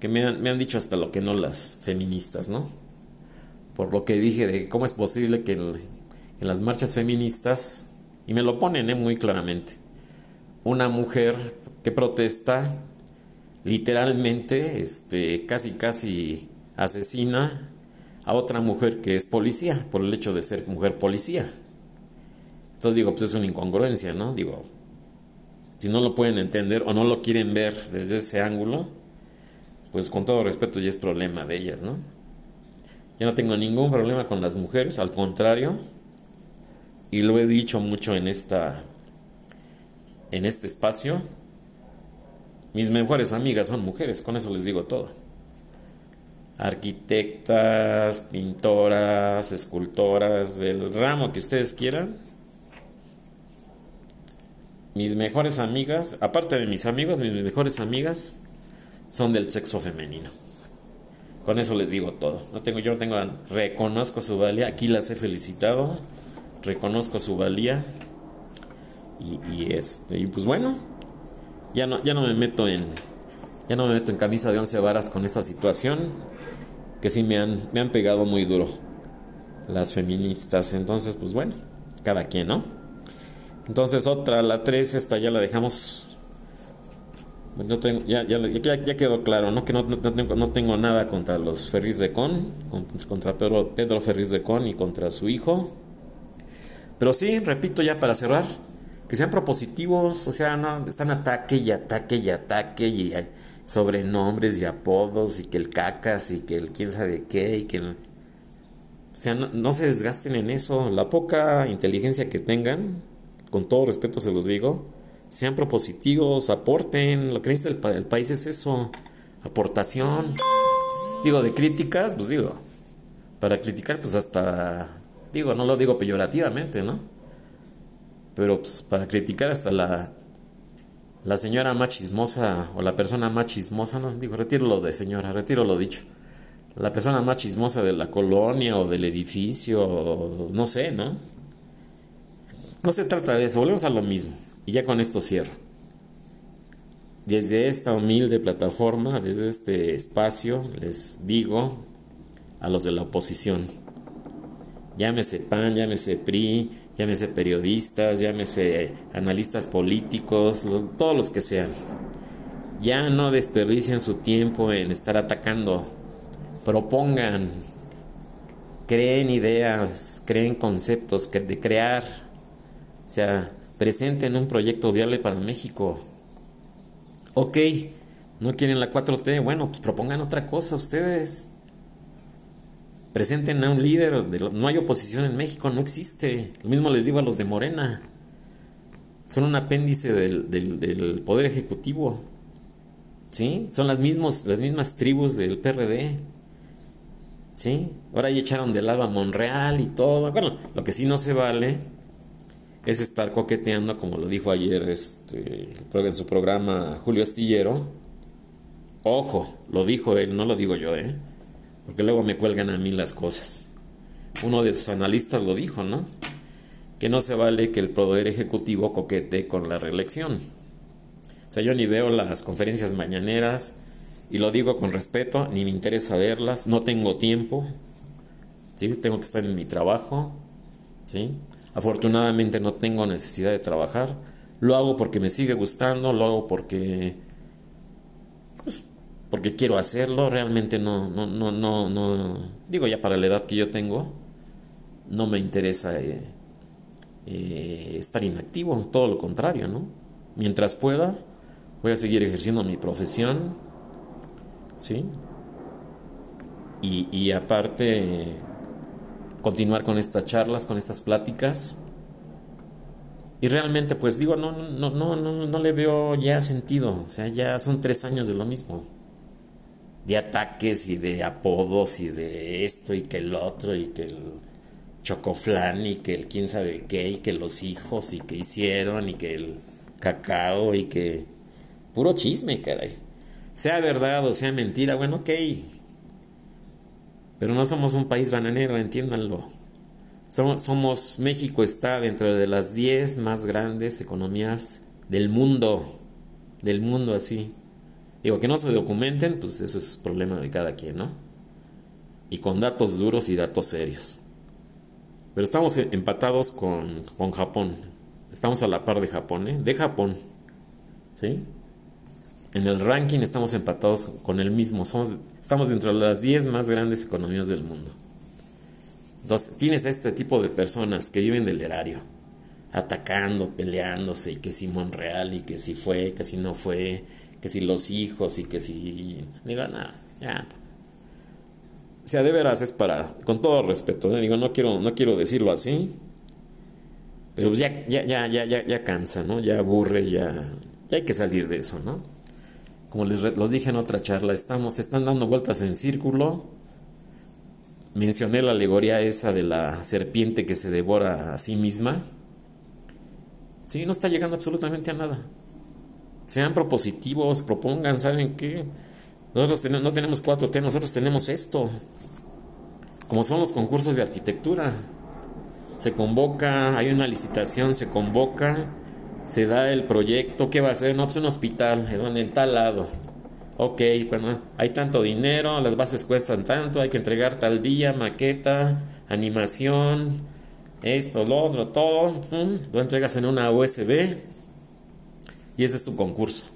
S1: que me han, me han dicho hasta lo que no las feministas, ¿no? Por lo que dije de cómo es posible que en, las marchas feministas, y me lo ponen ¿eh? muy claramente, una mujer que protesta literalmente, este, casi casi asesina a otra mujer que es policía por el hecho de ser mujer policía. Entonces digo, pues es una incongruencia, ¿no? Digo, si no lo pueden entender o no lo quieren ver desde ese ángulo, pues con todo respeto ya es problema de ellas, ¿no? Yo no tengo ningún problema con las mujeres, al contrario, y lo he dicho mucho en esta en este espacio. Mis mejores amigas son mujeres, con eso les digo todo. Arquitectas, pintoras, escultoras, del ramo que ustedes quieran. Mis mejores amigas, aparte de mis amigos, mis mejores amigas son del sexo femenino. Con eso les digo todo. No tengo, yo tengo, reconozco su valía. Aquí las he felicitado. Reconozco su valía. Y, este, y pues bueno, ya no, ya no me meto en, ya no me meto en camisa de once varas con esa situación. Que sí me han, me han pegado muy duro las feministas. Entonces, pues bueno, cada quien, ¿no? Entonces otra, la tres, esta ya la dejamos tengo, ya, ya, quedó claro, ¿no? Que no, no, tengo, no, nada contra los Ferris de Con, contra Pedro, Pedro Ferris de Con y contra su hijo. Pero sí, repito ya para cerrar, que sean propositivos, o sea, no, están ataque y ataque y ataque y sobrenombres y apodos y que el cacas y que el quién sabe qué y que O sea, no se desgasten en eso, la poca inteligencia que tengan, con todo respeto se los digo, sean propositivos, aporten, lo que necesita el, país es eso, aportación. Digo, de críticas, pues digo, para criticar, pues hasta, digo, no lo digo peyorativamente, ¿no? Pero pues para criticar hasta la, la señora más chismosa o la persona más chismosa, no, digo, retiro lo de señora, retiro lo dicho. La persona más chismosa de la colonia o del edificio, no sé, ¿no? No se trata de eso, volvemos a lo mismo. Y ya con esto cierro. Desde esta humilde plataforma, desde este espacio, les digo a los de la oposición, llámese PAN, llámese PRI, llámese periodistas, llámese analistas políticos, todos los que sean, ya no desperdicien su tiempo en estar atacando, propongan, creen ideas, creen conceptos de crear, o sea, presenten un proyecto viable para México. Ok, no quieren la 4T, bueno, pues propongan otra cosa ustedes. Presenten a un líder, no hay oposición en México, no existe. Lo mismo les digo a los de Morena. Son un apéndice del, del, Poder Ejecutivo. ¿Sí? Son las, mismos, las mismas tribus del PRD. ¿Sí? Ahora ya echaron de lado a Monreal y todo. Bueno, lo que sí no se vale es estar coqueteando, como lo dijo ayer este, en su programa Julio Astillero. Ojo, lo dijo él, no lo digo yo, ¿eh? Porque luego me cuelgan a mí las cosas. Uno de sus analistas lo dijo, ¿no? Que no se vale que el Poder Ejecutivo coquete con la reelección. O sea, yo ni veo las conferencias mañaneras, y lo digo con respeto, ni me interesa verlas, no tengo tiempo, ¿sí? Tengo que estar en mi trabajo, ¿sí? Afortunadamente no tengo necesidad de trabajar. Lo hago porque me sigue gustando, lo hago porque porque quiero hacerlo, realmente no no no no no digo ya para la edad que yo tengo no me interesa eh, eh, estar inactivo, todo lo contrario, ¿no? Mientras pueda voy a seguir ejerciendo mi profesión, ¿sí? Y, y aparte continuar con estas charlas, con estas pláticas. Y realmente, pues digo, no, no, no, no, no le veo ya sentido. O sea, ya son tres años de lo mismo. De ataques y de apodos y de esto y que el otro y que el chocoflán y que el quién sabe qué y que los hijos y que hicieron y que el cacao y que... Puro chisme, caray. Sea verdad o sea mentira, bueno, ok, pero no somos un país bananero, entiéndanlo. Somos, somos, México está dentro de las 10 más grandes economías del mundo. Del mundo así. Digo, que no se documenten, pues eso es problema de cada quien, ¿no? Y con datos duros y datos serios. Pero estamos empatados con, con Japón. Estamos a la par de Japón, ¿eh? De Japón. ¿Sí? En el ranking estamos empatados con el mismo. Somos, estamos dentro de las 10 más grandes economías del mundo. Entonces, tienes este tipo de personas que viven del erario, atacando, peleándose, y que si Monreal, y que si fue, que si no fue, que si los hijos, y que si. Digo, nada, ya. O sea, de veras es para, con todo respeto, ¿eh? digo, no quiero, no quiero decirlo así, pero pues ya, ya, ya, ya, ya, ya cansa, ¿no? Ya aburre, ya, ya hay que salir de eso, ¿no? Como les los dije en otra charla, estamos, están dando vueltas en círculo. Mencioné la alegoría esa de la serpiente que se devora a sí misma. Sí, no está llegando absolutamente a nada. Sean propositivos, propongan, ¿saben qué? Nosotros no tenemos 4T, nosotros tenemos esto. Como son los concursos de arquitectura. Se convoca, hay una licitación, se convoca, se da el proyecto, ¿qué va a hacer? No, pues un hospital, en tal lado. Ok, cuando hay tanto dinero, las bases cuestan tanto, hay que entregar tal día, maqueta, animación, esto, lo otro, todo, lo entregas en una USB y ese es tu concurso.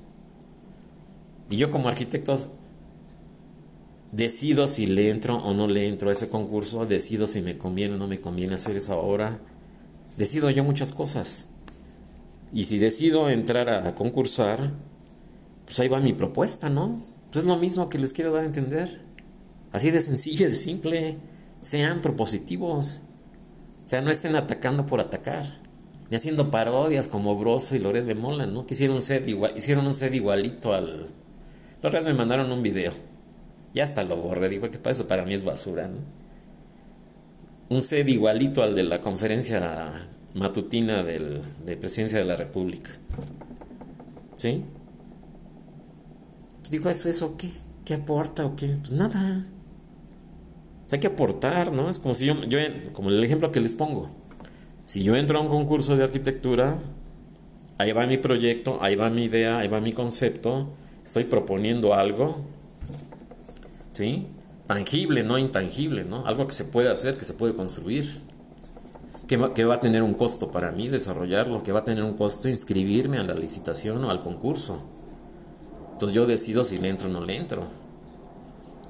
S1: Y yo como arquitecto decido si le entro o no le entro a ese concurso, decido si me conviene o no me conviene hacer esa obra, decido yo muchas cosas. Y si decido entrar a concursar, pues ahí va mi propuesta, ¿no? Pues es lo mismo que les quiero dar a entender. Así de sencillo, de simple. Sean propositivos. O sea, no estén atacando por atacar. Ni haciendo parodias como Broso y Loret de Mola, ¿no? Que hicieron un set, igual, hicieron un set igualito al... Los redes me mandaron un video ya hasta lo borré, digo, que para eso para mí es basura, ¿no? Un set igualito al de la conferencia matutina del, de Presidencia de la República. ¿Sí? Pues digo, ¿eso, eso qué? ¿Qué aporta o qué? Pues nada. hay que aportar, ¿no? Es como si yo, yo, como el ejemplo que les pongo. Si yo entro a un concurso de arquitectura, ahí va mi proyecto, ahí va mi idea, ahí va mi concepto, estoy proponiendo algo, ¿sí? Tangible, no intangible, ¿no? Algo que se puede hacer, que se puede construir. Que va, va a tener un costo para mí desarrollarlo, que va a tener un costo inscribirme a la licitación o al concurso. Entonces yo decido si le entro o no le entro.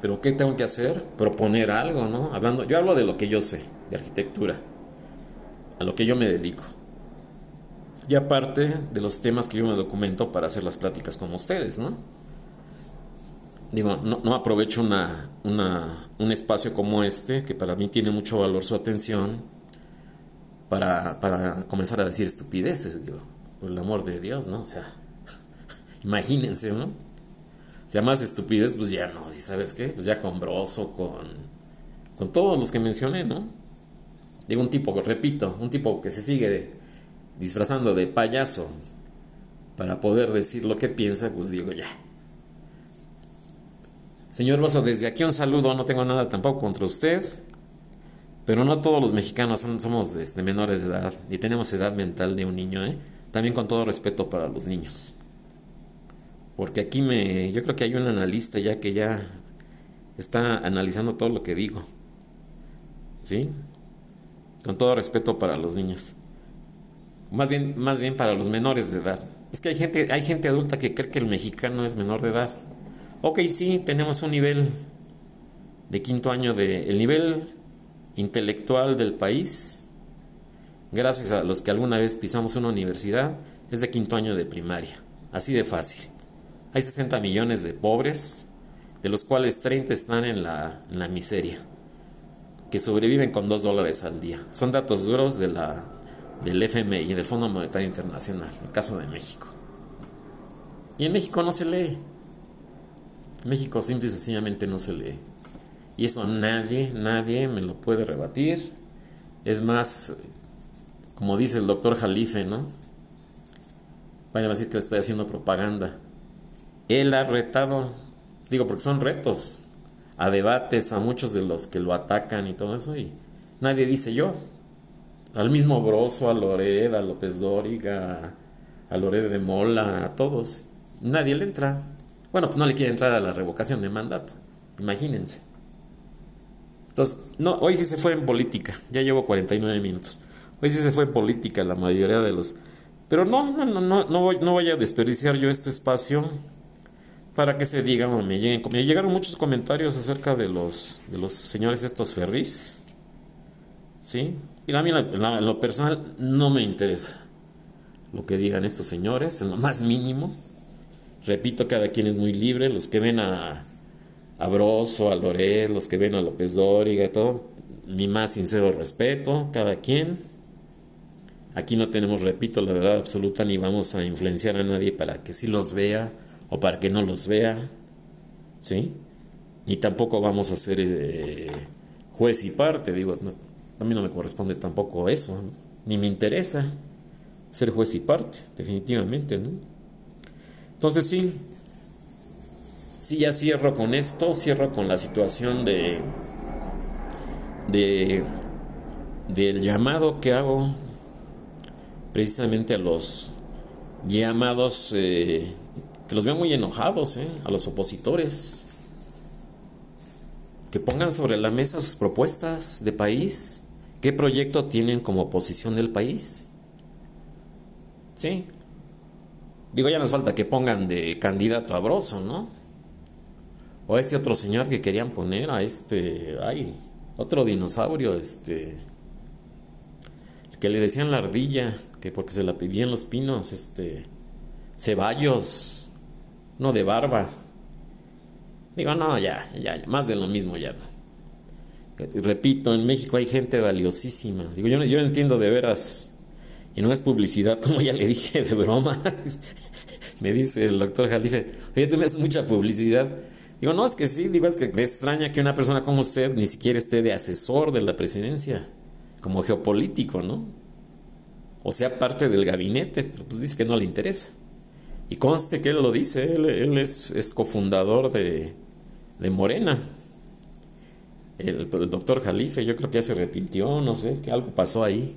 S1: Pero ¿qué tengo que hacer? Proponer algo, ¿no? Hablando, yo hablo de lo que yo sé, de arquitectura, a lo que yo me dedico. Y aparte de los temas que yo me documento para hacer las pláticas con ustedes, ¿no? digo, no, aprovecho una, un espacio como este, que para mí tiene mucho valor su atención, para, para comenzar a decir estupideces, digo, por el amor de Dios, ¿no? O sea, imagínense, ¿no? Sea, más estupidez, pues ya no, ¿y sabes qué? Pues ya con Broso, con, con todos los que mencioné, ¿no? Digo, un tipo, repito, un tipo que se sigue disfrazando de payaso para poder decir lo que piensa, pues digo, ya, Señor Bozo, desde aquí un saludo, no tengo nada tampoco contra usted, pero no todos los mexicanos somos este, menores de edad y tenemos edad mental de un niño, ¿eh? También con todo respeto para los niños. Porque aquí me, yo creo que hay un analista ya que ya está analizando todo lo que digo. ¿Sí? Con todo respeto para los niños. Más bien, más bien para los menores de edad. Es que hay gente, hay gente adulta que cree que el mexicano es menor de edad. Ok, sí, tenemos un nivel de quinto año de... El nivel intelectual del país, gracias a los que alguna vez pisamos una universidad, es de quinto año de primaria. Así de fácil. Hay 60 millones de pobres, de los cuales 30 están en la, en la miseria, que sobreviven con 2 dólares al día. Son datos duros de la, del FMI, del Fondo Monetario Internacional, el caso de México. Y en México no se lee. México simple y sencillamente no se lee. Y eso nadie, nadie me lo puede rebatir. Es más, como dice el doctor Jalife, ¿no? Vayan a decir que le estoy haciendo propaganda. Él ha retado, digo, porque son retos, a debates a muchos de los que lo atacan y todo eso, y nadie dice yo. Al mismo Broso, a Lored, a López Dóriga, a Lored de Mola, a todos. Nadie le entra. Bueno, pues no le quiere entrar a la revocación de mandato. Imagínense. Entonces, no, hoy sí se fue en política. Ya llevo 49 minutos. Hoy sí se fue en política la mayoría de los... Pero no, no, no, no, no voy, no voy a desperdiciar yo este espacio para que se diga, me, lleguen, me llegaron muchos comentarios acerca de los, de los señores estos ferris, ¿sí? Y a mí en lo personal no me interesa lo que digan estos señores, en lo más mínimo. Repito, cada quien es muy libre, los que ven a, a Broso, a Loret, los que ven a López Dóriga y todo, mi más sincero respeto, cada quien. Aquí no tenemos, repito, la verdad absoluta, ni vamos a influenciar a nadie para que sí los vea o para que no los vea, ¿sí? Ni tampoco vamos a ser eh, juez y parte, digo, a mí no me corresponde tampoco eso, ni me interesa ser juez y parte, definitivamente, ¿no? Entonces sí, sí ya cierro con esto, cierro con la situación de, de del llamado que hago precisamente a los llamados eh, que los veo muy enojados, eh, a los opositores, que pongan sobre la mesa sus propuestas de país, qué proyecto tienen como oposición del país. Sí. Digo, ya nos falta que pongan de candidato a Broso, ¿no? O a este otro señor que querían poner, a este, ay, otro dinosaurio, este, que le decían la ardilla, que porque se la en los pinos, este, Ceballos, no de barba. Digo, no, ya, ya, más de lo mismo ya. Repito, en México hay gente valiosísima. Digo, yo, yo entiendo de veras, y no es publicidad, como ya le dije de broma. me dice el doctor Jalife, oye, tú me haces mucha publicidad. Digo, no, es que sí, digo, es que me extraña que una persona como usted ni siquiera esté de asesor de la presidencia, como geopolítico, ¿no? O sea, parte del gabinete, pues dice que no le interesa. Y conste que él lo dice, él, es, cofundador de, Morena. El, doctor Jalife, yo creo que ya se arrepintió, no sé, que algo pasó ahí.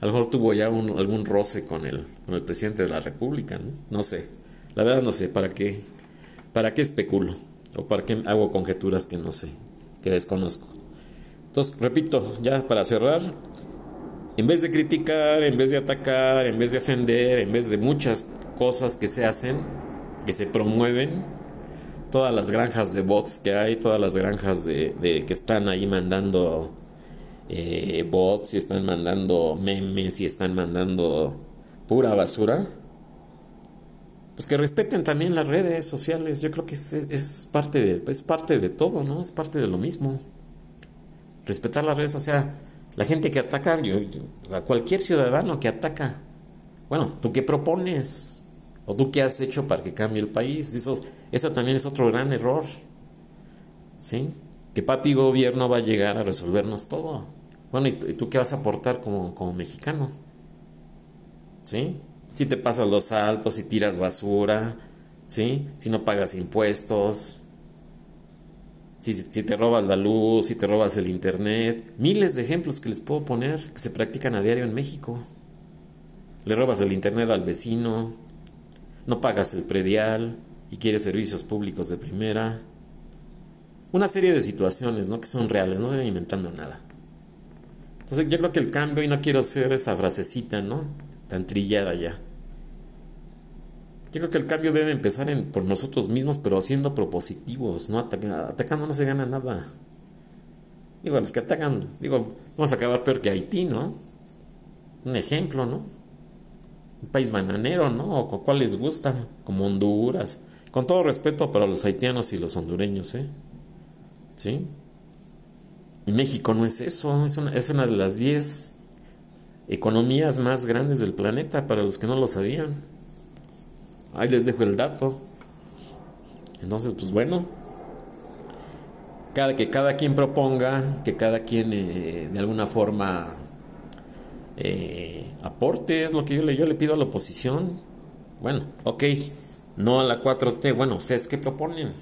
S1: A lo mejor tuvo ya algún roce con el, con el presidente de la República, ¿no? No sé. La verdad no sé, ¿para qué? ¿Para qué especulo? ¿O para qué hago conjeturas que no sé, que desconozco? Entonces, repito, ya para cerrar, en vez de criticar, en vez de atacar, en vez de ofender, en vez de muchas cosas que se hacen, que se promueven, todas las granjas de bots que hay, todas las granjas de, que están ahí mandando eh, bots y están mandando memes y están mandando pura basura, pues que respeten también las redes sociales. Yo creo que es, parte de es parte de todo, ¿no? Es parte de lo mismo. Respetar las redes, o sea, la gente que ataca, a cualquier ciudadano que ataca, bueno, ¿tú qué propones? ¿O tú qué has hecho para que cambie el país? Eso, eso también es otro gran error. ¿Sí? Que papi gobierno va a llegar a resolvernos todo. Bueno, ¿y, tú qué vas a aportar como, como mexicano? ¿Sí? Si te pasas los saltos, si tiras basura, ¿sí? Si no pagas impuestos, si, te robas la luz, si te robas el internet, miles de ejemplos que les puedo poner que se practican a diario en México. Le robas el internet al vecino, no pagas el predial y quieres servicios públicos de primera. Una serie de situaciones, ¿no? Que son reales, no estoy inventando nada. Entonces yo creo que el cambio, y no quiero ser esa frasecita, ¿no? Tan trillada ya. Yo creo que el cambio debe empezar en, por nosotros mismos, pero siendo propositivos, no atacando no se gana nada. Digo, los que atacan, digo, vamos a acabar peor que Haití, ¿no? Un ejemplo, ¿no? Un país bananero, ¿no? O cuál les gusta, como Honduras. Con todo respeto para los haitianos y los hondureños, ¿eh? ¿Sí? Y México no es eso, es una, es una de las 10 economías más grandes del planeta, para los que no lo sabían. Ahí les dejo el dato. Entonces, pues bueno, cada, que cada quien proponga, que cada quien eh, de alguna forma eh, aporte, es lo que yo le, yo le pido a la oposición. Bueno, ok, no a la 4T. Bueno, ¿ustedes qué proponen?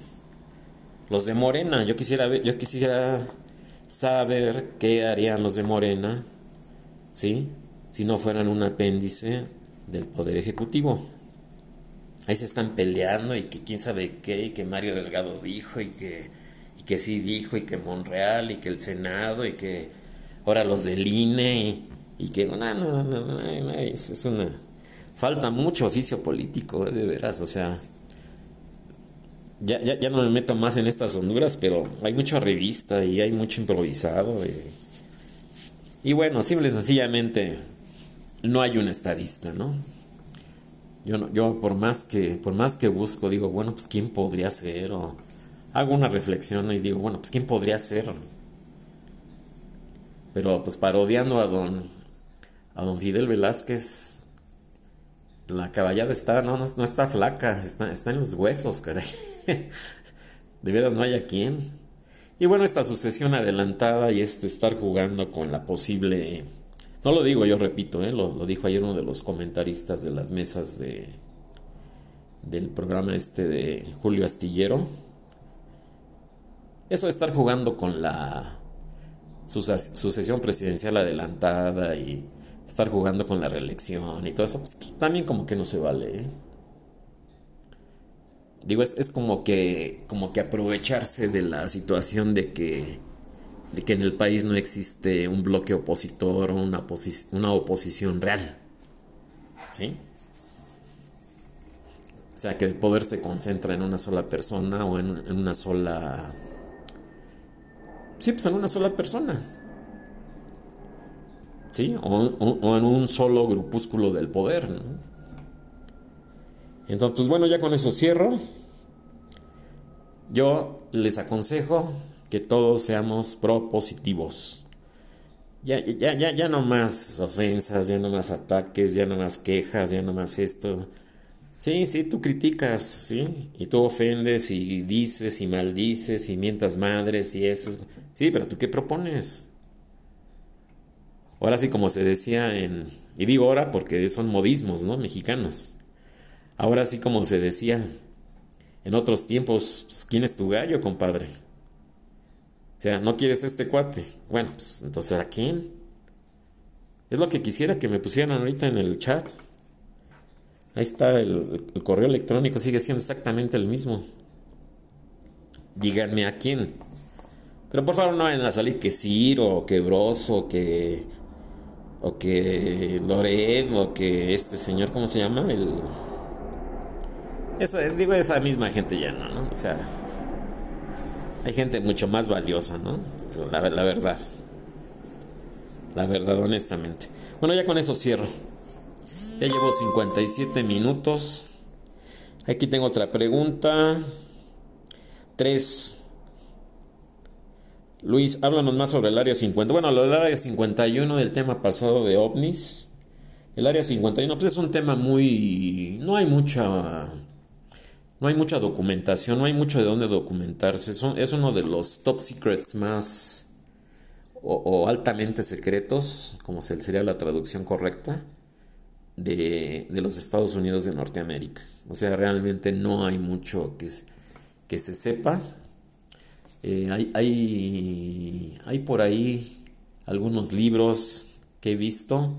S1: Los de Morena, yo quisiera yo quisiera saber qué harían los de Morena, ¿sí? Si no fueran un apéndice del Poder Ejecutivo ahí se están peleando y que quién sabe qué, y que Mario Delgado dijo y que, y que sí dijo y que Monreal y que el Senado y que ahora los del INE y, que no, no, no, no, es, una... Falta mucho oficio político, de veras, o sea, ya, ya, ya, no me meto más en estas Honduras, pero hay mucha revista y hay mucho improvisado. Y, y bueno, simple y sencillamente no hay un estadista, ¿no? Yo, no, yo por más que por más que busco digo, bueno, pues quién podría ser o hago una reflexión y digo, bueno, pues quién podría ser. Pero pues parodiando a don a don Fidel Velázquez la caballada está no, no, está flaca, está, está en los huesos, caray. de veras no hay a quién. Y bueno, esta sucesión adelantada y este estar jugando con la posible no lo digo yo, repito, ¿eh? lo, dijo ayer uno de los comentaristas de las mesas de, del programa este de Julio Astillero. Eso de estar jugando con la sucesión presidencial adelantada y estar jugando con la reelección y todo eso, pues, también como que no se vale. ¿eh? Digo, es, es como que como que aprovecharse de la situación de que de que en el país no existe un bloque opositor o una, oposición real. ¿Sí? O sea, que el poder se concentra en una sola persona o en, una sola... Sí, pues en una sola persona. ¿Sí? O, en un solo grupúsculo del poder. Entonces, pues bueno, ya con eso cierro. Yo les aconsejo que todos seamos propositivos. Ya, ya, ya, ya no más ofensas, ya no más ataques, ya no más quejas, ya no más esto. Sí, sí, tú criticas, sí, y tú ofendes y dices y maldices y mientas madres y eso. Sí, pero tú qué propones? Ahora sí, como se decía en, y digo ahora porque son modismos, ¿no? Mexicanos. Ahora sí, como se decía en otros tiempos, pues, ¿quién es tu gallo, compadre? O sea, no quieres este cuate. Bueno, pues entonces ¿a quién? Es lo que quisiera que me pusieran ahorita en el chat. Ahí está el, correo electrónico, sigue siendo exactamente el mismo. Díganme a quién. Pero por favor no vayan a salir que Ciro, que Broso, que. O que Lored, o que este señor, ¿cómo se llama? El. Eso, digo, esa misma gente ya no, ¿no? O sea, hay gente mucho más valiosa, ¿no? La, la verdad. La verdad, honestamente. Bueno, ya con eso cierro. Ya llevo 57 minutos. Aquí tengo otra pregunta. 3. Luis, háblanos más sobre el área 50. Bueno, lo del área 51 del tema pasado de ovnis. El área 51, pues es un tema muy... No hay mucha no hay mucha documentación, no hay mucho de dónde documentarse. es uno de los top secrets más o, altamente secretos, como sería la traducción correcta, de, los Estados Unidos de Norteamérica. O sea, realmente no hay mucho que, que se sepa. Eh, hay, hay, hay por ahí algunos libros que he visto.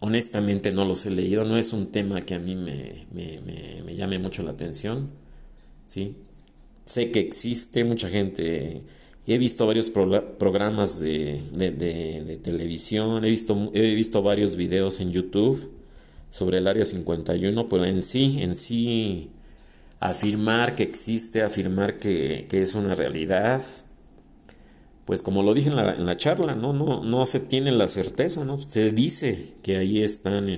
S1: Honestamente no los he leído, no es un tema que a mí me, llame mucho la atención, ¿sí? Sé que existe mucha gente, he visto varios programas de, televisión, he visto, he visto varios videos en YouTube sobre el Área 51, pero en sí, en sí, afirmar que existe, afirmar que, que es una realidad, pues como lo dije en la, en la charla, ¿no? No, no se tiene la certeza, ¿no? Se dice que ahí están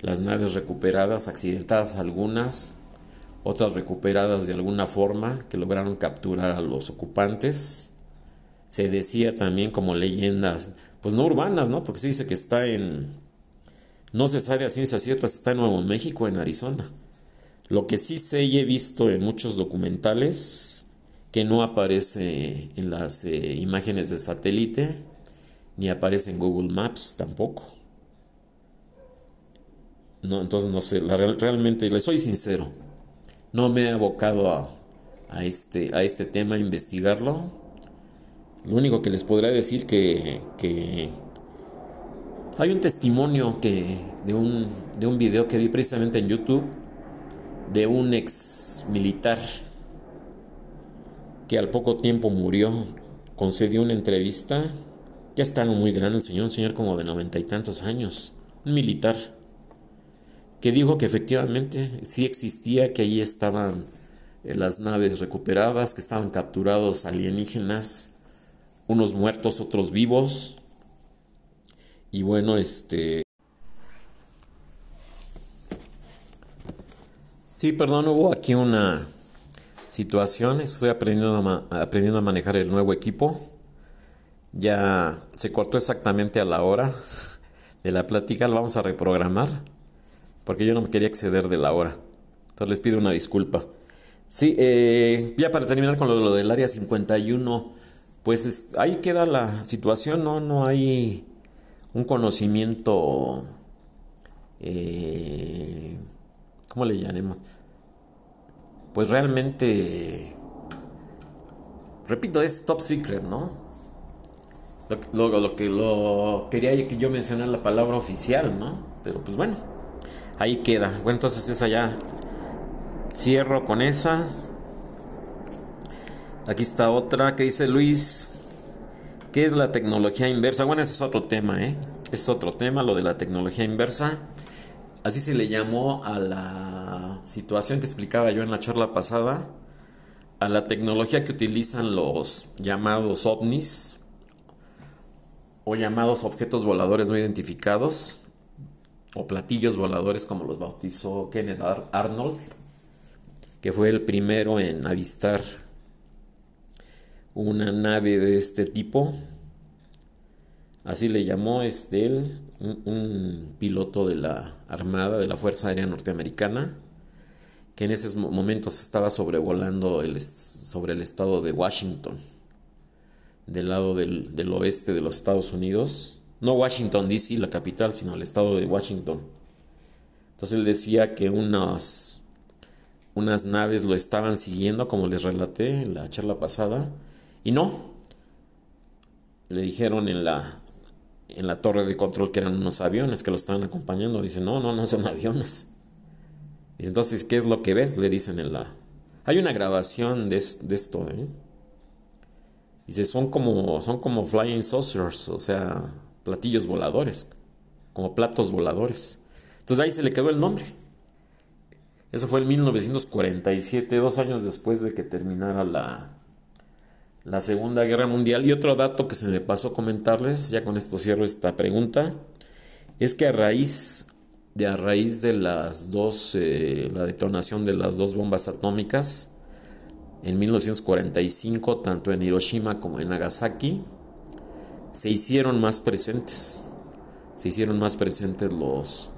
S1: las naves recuperadas, accidentadas algunas, otras recuperadas de alguna forma, que lograron capturar a los ocupantes. Se decía también como leyendas, pues no urbanas, ¿no? Porque se dice que está en, no se sabe a ciencia cierta si está en Nuevo México en Arizona. Lo que sí sé y he visto en muchos documentales que no aparece en las eh, imágenes de satélite, ni aparece en Google Maps tampoco. No, entonces no sé, realmente le soy sincero, no me he abocado a, este, a este tema, a investigarlo. Lo único que les podré decir que, que hay un testimonio que, de, un, de un video que vi precisamente en YouTube de un ex militar que al poco tiempo murió, concedió una entrevista. Ya estaba muy grande el señor, un señor como de noventa y tantos años, un militar, que dijo que efectivamente sí existía, que allí estaban eh, las naves recuperadas, que estaban capturados alienígenas, unos muertos, otros vivos. Y bueno, este... Sí, perdón, hubo aquí una situación. Estoy aprendiendo a, aprendiendo a manejar el nuevo equipo. Ya se cortó exactamente a la hora de la plática. Lo vamos a reprogramar porque yo no me quería exceder de la hora. Entonces les pido una disculpa. Sí, eh, ya para terminar con lo, del área 51, pues ahí queda la situación, ¿no? No hay un conocimiento, eh, ¿cómo le llamaremos? Pues realmente, repito, es top secret, ¿no? Lo, lo, que lo quería que yo mencionara la palabra oficial, ¿no? Pero pues bueno, ahí queda. Bueno, entonces esa ya Cierro con esas. Aquí está otra que dice Luis. ¿Qué es la tecnología inversa? Bueno, ese es otro tema, ¿eh? Es otro tema, lo de la tecnología inversa. Así se le llamó a la situación que explicaba yo en la charla pasada, a la tecnología que utilizan los llamados ovnis o llamados objetos voladores no identificados o platillos voladores como los bautizó Kenneth Arnold que fue el primero en avistar una nave de este tipo. Así le llamó este él, un, piloto de la Armada, de la Fuerza Aérea Norteamericana, que en esos momentos estaba sobrevolando sobre el estado de Washington, del lado del, del oeste de los Estados Unidos. No Washington DC, la capital, sino el estado de Washington. Entonces él decía que unas unas naves lo estaban siguiendo, como les relaté en la charla pasada, y no. Le dijeron en la, en la torre de control que eran unos aviones que lo estaban acompañando. Dice, no, no, no son aviones. Entonces, ¿qué es lo que ves? Le dicen en la... Hay una grabación de, esto, ¿eh? Dice, son como, son como flying saucers, o sea, platillos voladores, como platos voladores. Entonces ahí se le quedó el nombre. Eso fue en 1947, dos años después de que terminara la, la Segunda Guerra Mundial. Y otro dato que se me pasó comentarles, ya con esto cierro esta pregunta, es que a raíz de a raíz de las dos, eh, la detonación de las dos bombas atómicas en 1945, tanto en Hiroshima como en Nagasaki, se hicieron más presentes, se hicieron más presentes los,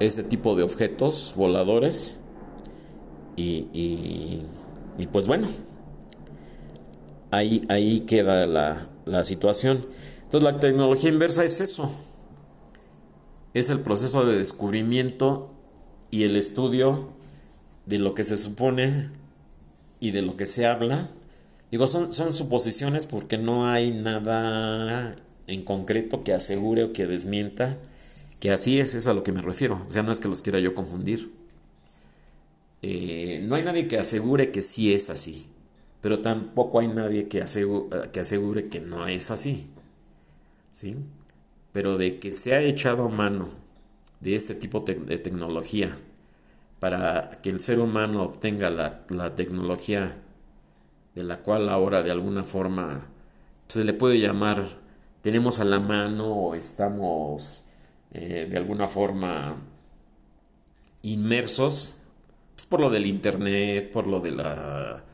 S1: ese tipo de objetos voladores. Y, y, pues bueno, ahí, ahí queda la, la situación. Entonces la tecnología inversa es eso. Es el proceso de descubrimiento y el estudio de lo que se supone y de lo que se habla. Digo, son, son suposiciones porque no hay nada en concreto que asegure o que desmienta que así es, es a lo que me refiero. O sea, no es que los quiera yo confundir. Eh, no hay nadie que asegure que sí es así, pero tampoco hay nadie que asegure, que no es así. ¿Sí? Pero de que se ha echado mano de este tipo de tecnología para que el ser humano obtenga la, tecnología de la cual ahora de alguna forma se le puede llamar tenemos a la mano o estamos eh, de alguna forma inmersos, pues por lo del internet, por lo de la...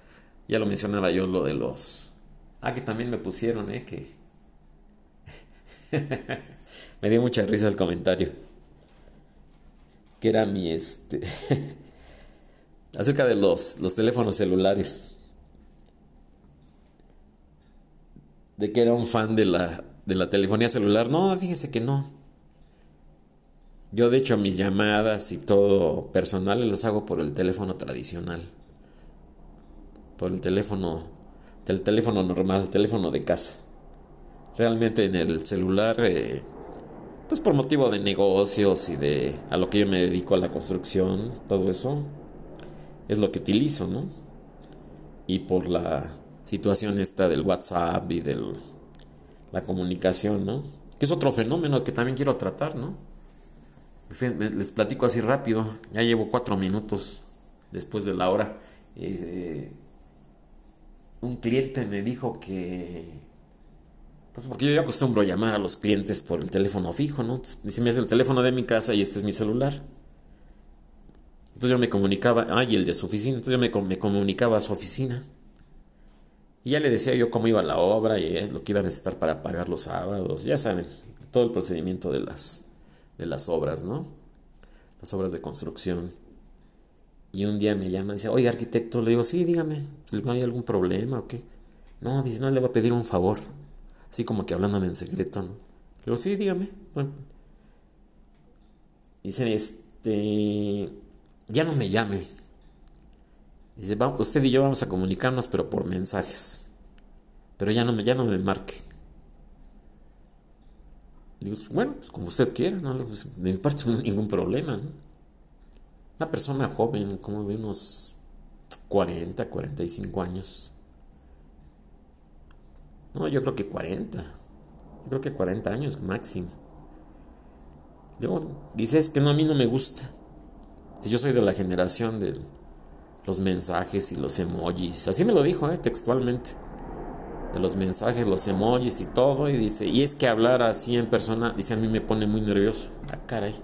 S1: Ya lo mencionaba yo, lo de los... Ah, que también me pusieron, ¿eh? Que... me dio mucha risa el comentario. Que era mi, este... acerca de los, los teléfonos celulares. De que era un fan de la, de la telefonía celular. No, fíjense que no. Yo de hecho mis llamadas y todo personal las hago por el teléfono tradicional. Por el teléfono, el teléfono normal, el teléfono de casa. Realmente en el celular, eh, pues por motivo de negocios y de a lo que yo me dedico a la construcción, todo eso, es lo que utilizo, ¿no? Y por la situación esta del WhatsApp y de la comunicación, ¿no? Que es otro fenómeno que también quiero tratar, ¿no? Les platico así rápido, ya llevo cuatro minutos después de la hora. eh, un cliente me dijo que, pues porque yo acostumbro a llamar a los clientes por el teléfono fijo, ¿no? si me es el teléfono de mi casa y este es mi celular. Entonces yo me comunicaba, ah, y el de su oficina, entonces yo me, me comunicaba a su oficina. Y ya le decía yo cómo iba la obra y eh, lo que iba a necesitar para pagar los sábados, ya saben, todo el procedimiento de las, de las obras, ¿no? Las obras de construcción. Y un día me llama y dice, oye arquitecto, le digo, sí, dígame, ¿no hay algún problema o qué? No, dice, no, le voy a pedir un favor. Así como que hablándome en secreto, ¿no? Le digo, sí, dígame. Dice, este, ya no me llame. Dice, usted y yo vamos a comunicarnos, pero por mensajes. Pero ya no me, ya no me marque. digo, bueno, pues como usted quiera, ¿no? Pues, de mi parte no hay ningún problema, ¿no? Una persona joven, como de unos 40, 45 años. No, yo creo que 40. Yo creo que 40 años máximo. Luego dice, es que no, a mí no me gusta. Si yo soy de la generación de los mensajes y los emojis. Así me lo dijo, eh, textualmente. De los mensajes, los emojis y todo. Y dice, y es que hablar así en persona, dice, a mí me pone muy nervioso. Ah, caray.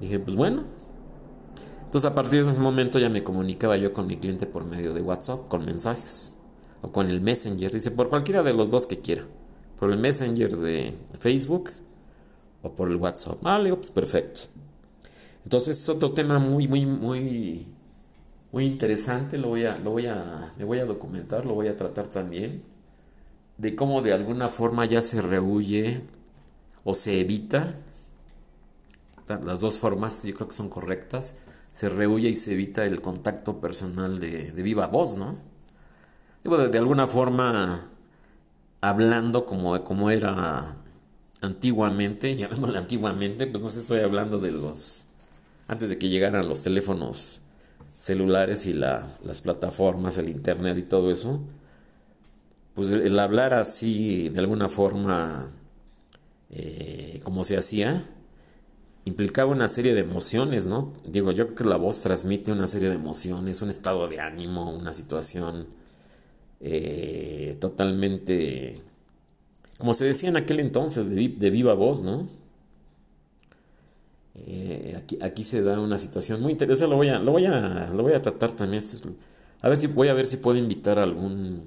S1: Dije, pues bueno, entonces a partir de ese momento ya me comunicaba yo con mi cliente por medio de WhatsApp, con mensajes, o con el Messenger, dice, por cualquiera de los dos que quiera, por el Messenger de Facebook o por el WhatsApp. Ah, le digo, pues perfecto. Entonces es otro tema muy, muy, muy, muy interesante, lo voy a, lo voy a, me voy a documentar, lo voy a tratar también, de cómo de alguna forma ya se rehuye o se evita, las dos formas yo creo que son correctas, se rehuye y se evita el contacto personal de, viva voz, ¿no? De, alguna forma, hablando como, como era antiguamente, llamémosle antiguamente, pues no sé, estoy hablando de los, antes de que llegaran los teléfonos celulares y las plataformas, el internet y todo eso, pues el, hablar así, de alguna forma, eh, como se hacía, implicaba una serie de emociones, ¿no? Digo, yo creo que la voz transmite una serie de emociones, un estado de ánimo, una situación eh, totalmente, como se decía en aquel entonces, de, viva voz, ¿no? Eh, aquí, se da una situación muy interesante, lo voy a, lo voy a, lo voy a tratar también. A ver si voy a ver si puedo invitar a algún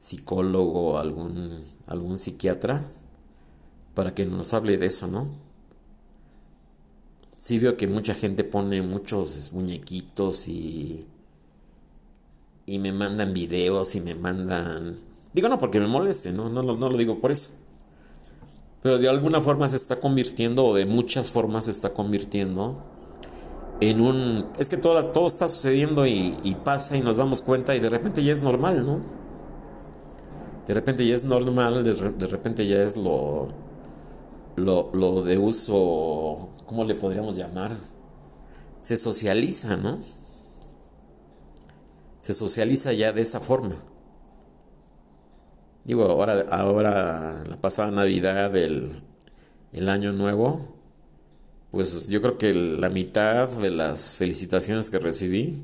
S1: psicólogo, algún, algún psiquiatra, para que nos hable de eso, ¿no? Sí veo que mucha gente pone muchos muñequitos y y me mandan videos y me mandan digo no porque me moleste no no, no, no lo digo por eso pero de alguna forma se está convirtiendo o de muchas formas se está convirtiendo en un es que todo, todo está sucediendo y, pasa y nos damos cuenta y de repente ya es normal no de repente ya es normal de, de repente ya es lo lo, lo de uso, ¿cómo le podríamos llamar? Se socializa, ¿no? Se socializa ya de esa forma. Digo, ahora, ahora la pasada Navidad, el, el Año Nuevo, pues yo creo que la mitad de las felicitaciones que recibí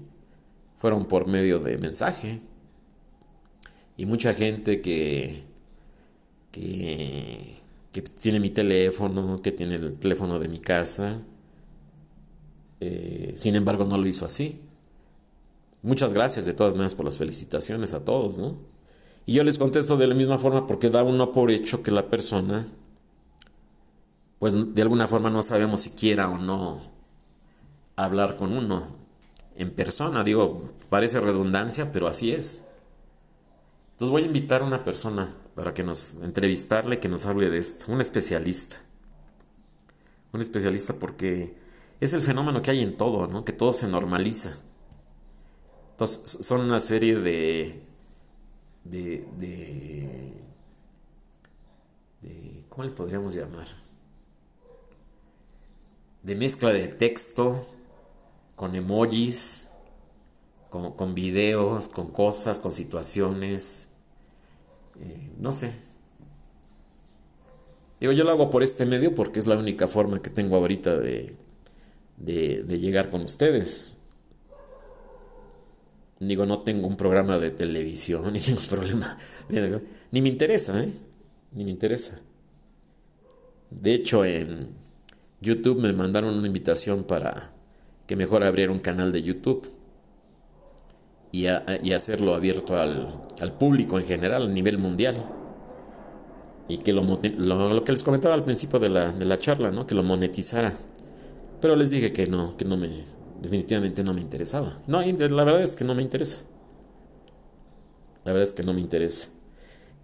S1: fueron por medio de mensaje. Y mucha gente que, que que tiene mi teléfono, que tiene el teléfono de mi casa. Eh, sin embargo, no lo hizo así. Muchas gracias de todas maneras por las felicitaciones a todos, ¿no? Y yo les contesto de la misma forma porque da uno por hecho que la persona, pues de alguna forma no sabemos si quiera o no hablar con uno en persona. Digo, parece redundancia, pero así es. Entonces voy a invitar a una persona para que nos entrevistarle, que nos hable de esto, un especialista. Un especialista porque es el fenómeno que hay en todo, ¿no? Que todo se normaliza. Entonces son una serie de de, de, ¿cómo le podríamos llamar? De mezcla de texto con emojis, con, videos, con cosas, con situaciones. Eh, no sé. Digo, yo lo hago por este medio porque es la única forma que tengo ahorita de, de, llegar con ustedes. Digo, no tengo un programa de televisión, ni un problema. Ni me interesa, ¿eh? Ni me interesa. De hecho, en YouTube me mandaron una invitación para que mejor abriera un canal de YouTube y, hacerlo abierto al, público en general, a nivel mundial. Y que lo, lo, que les comentaba al principio de la, de la charla, ¿no? Que lo monetizara. Pero les dije que no, que no me, definitivamente no me interesaba. No, la verdad es que no me interesa. La verdad es que no me interesa.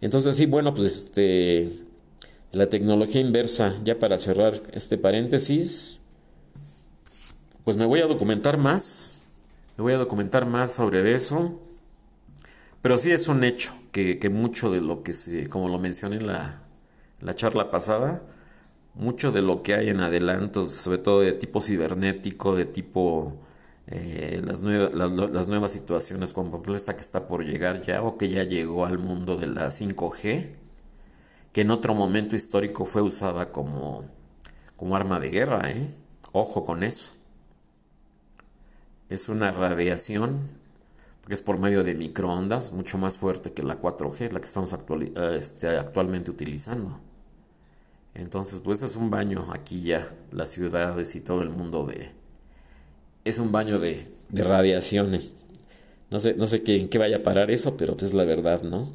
S1: Entonces, sí, bueno, pues este, la tecnología inversa, ya para cerrar este paréntesis, pues me voy a documentar más, me voy a documentar más sobre eso, pero sí es un hecho que, mucho de lo que se, como lo mencioné en la, la charla pasada, mucho de lo que hay en adelantos, sobre todo de tipo cibernético, de tipo eh, las, nuevas, las, nuevas situaciones, como por ejemplo esta que está por llegar ya o que ya llegó al mundo de la 5G, que en otro momento histórico fue usada como, como arma de guerra, ¿eh? Ojo con eso. Es una radiación, porque es por medio de microondas, mucho más fuerte que la 4G, la que estamos eh, este, actualmente utilizando. Entonces, pues es un baño aquí ya, las ciudades y todo el mundo de... Es un baño de, de radiaciones. No sé, no sé qué, en qué vaya a parar eso, pero pues es la verdad, ¿no?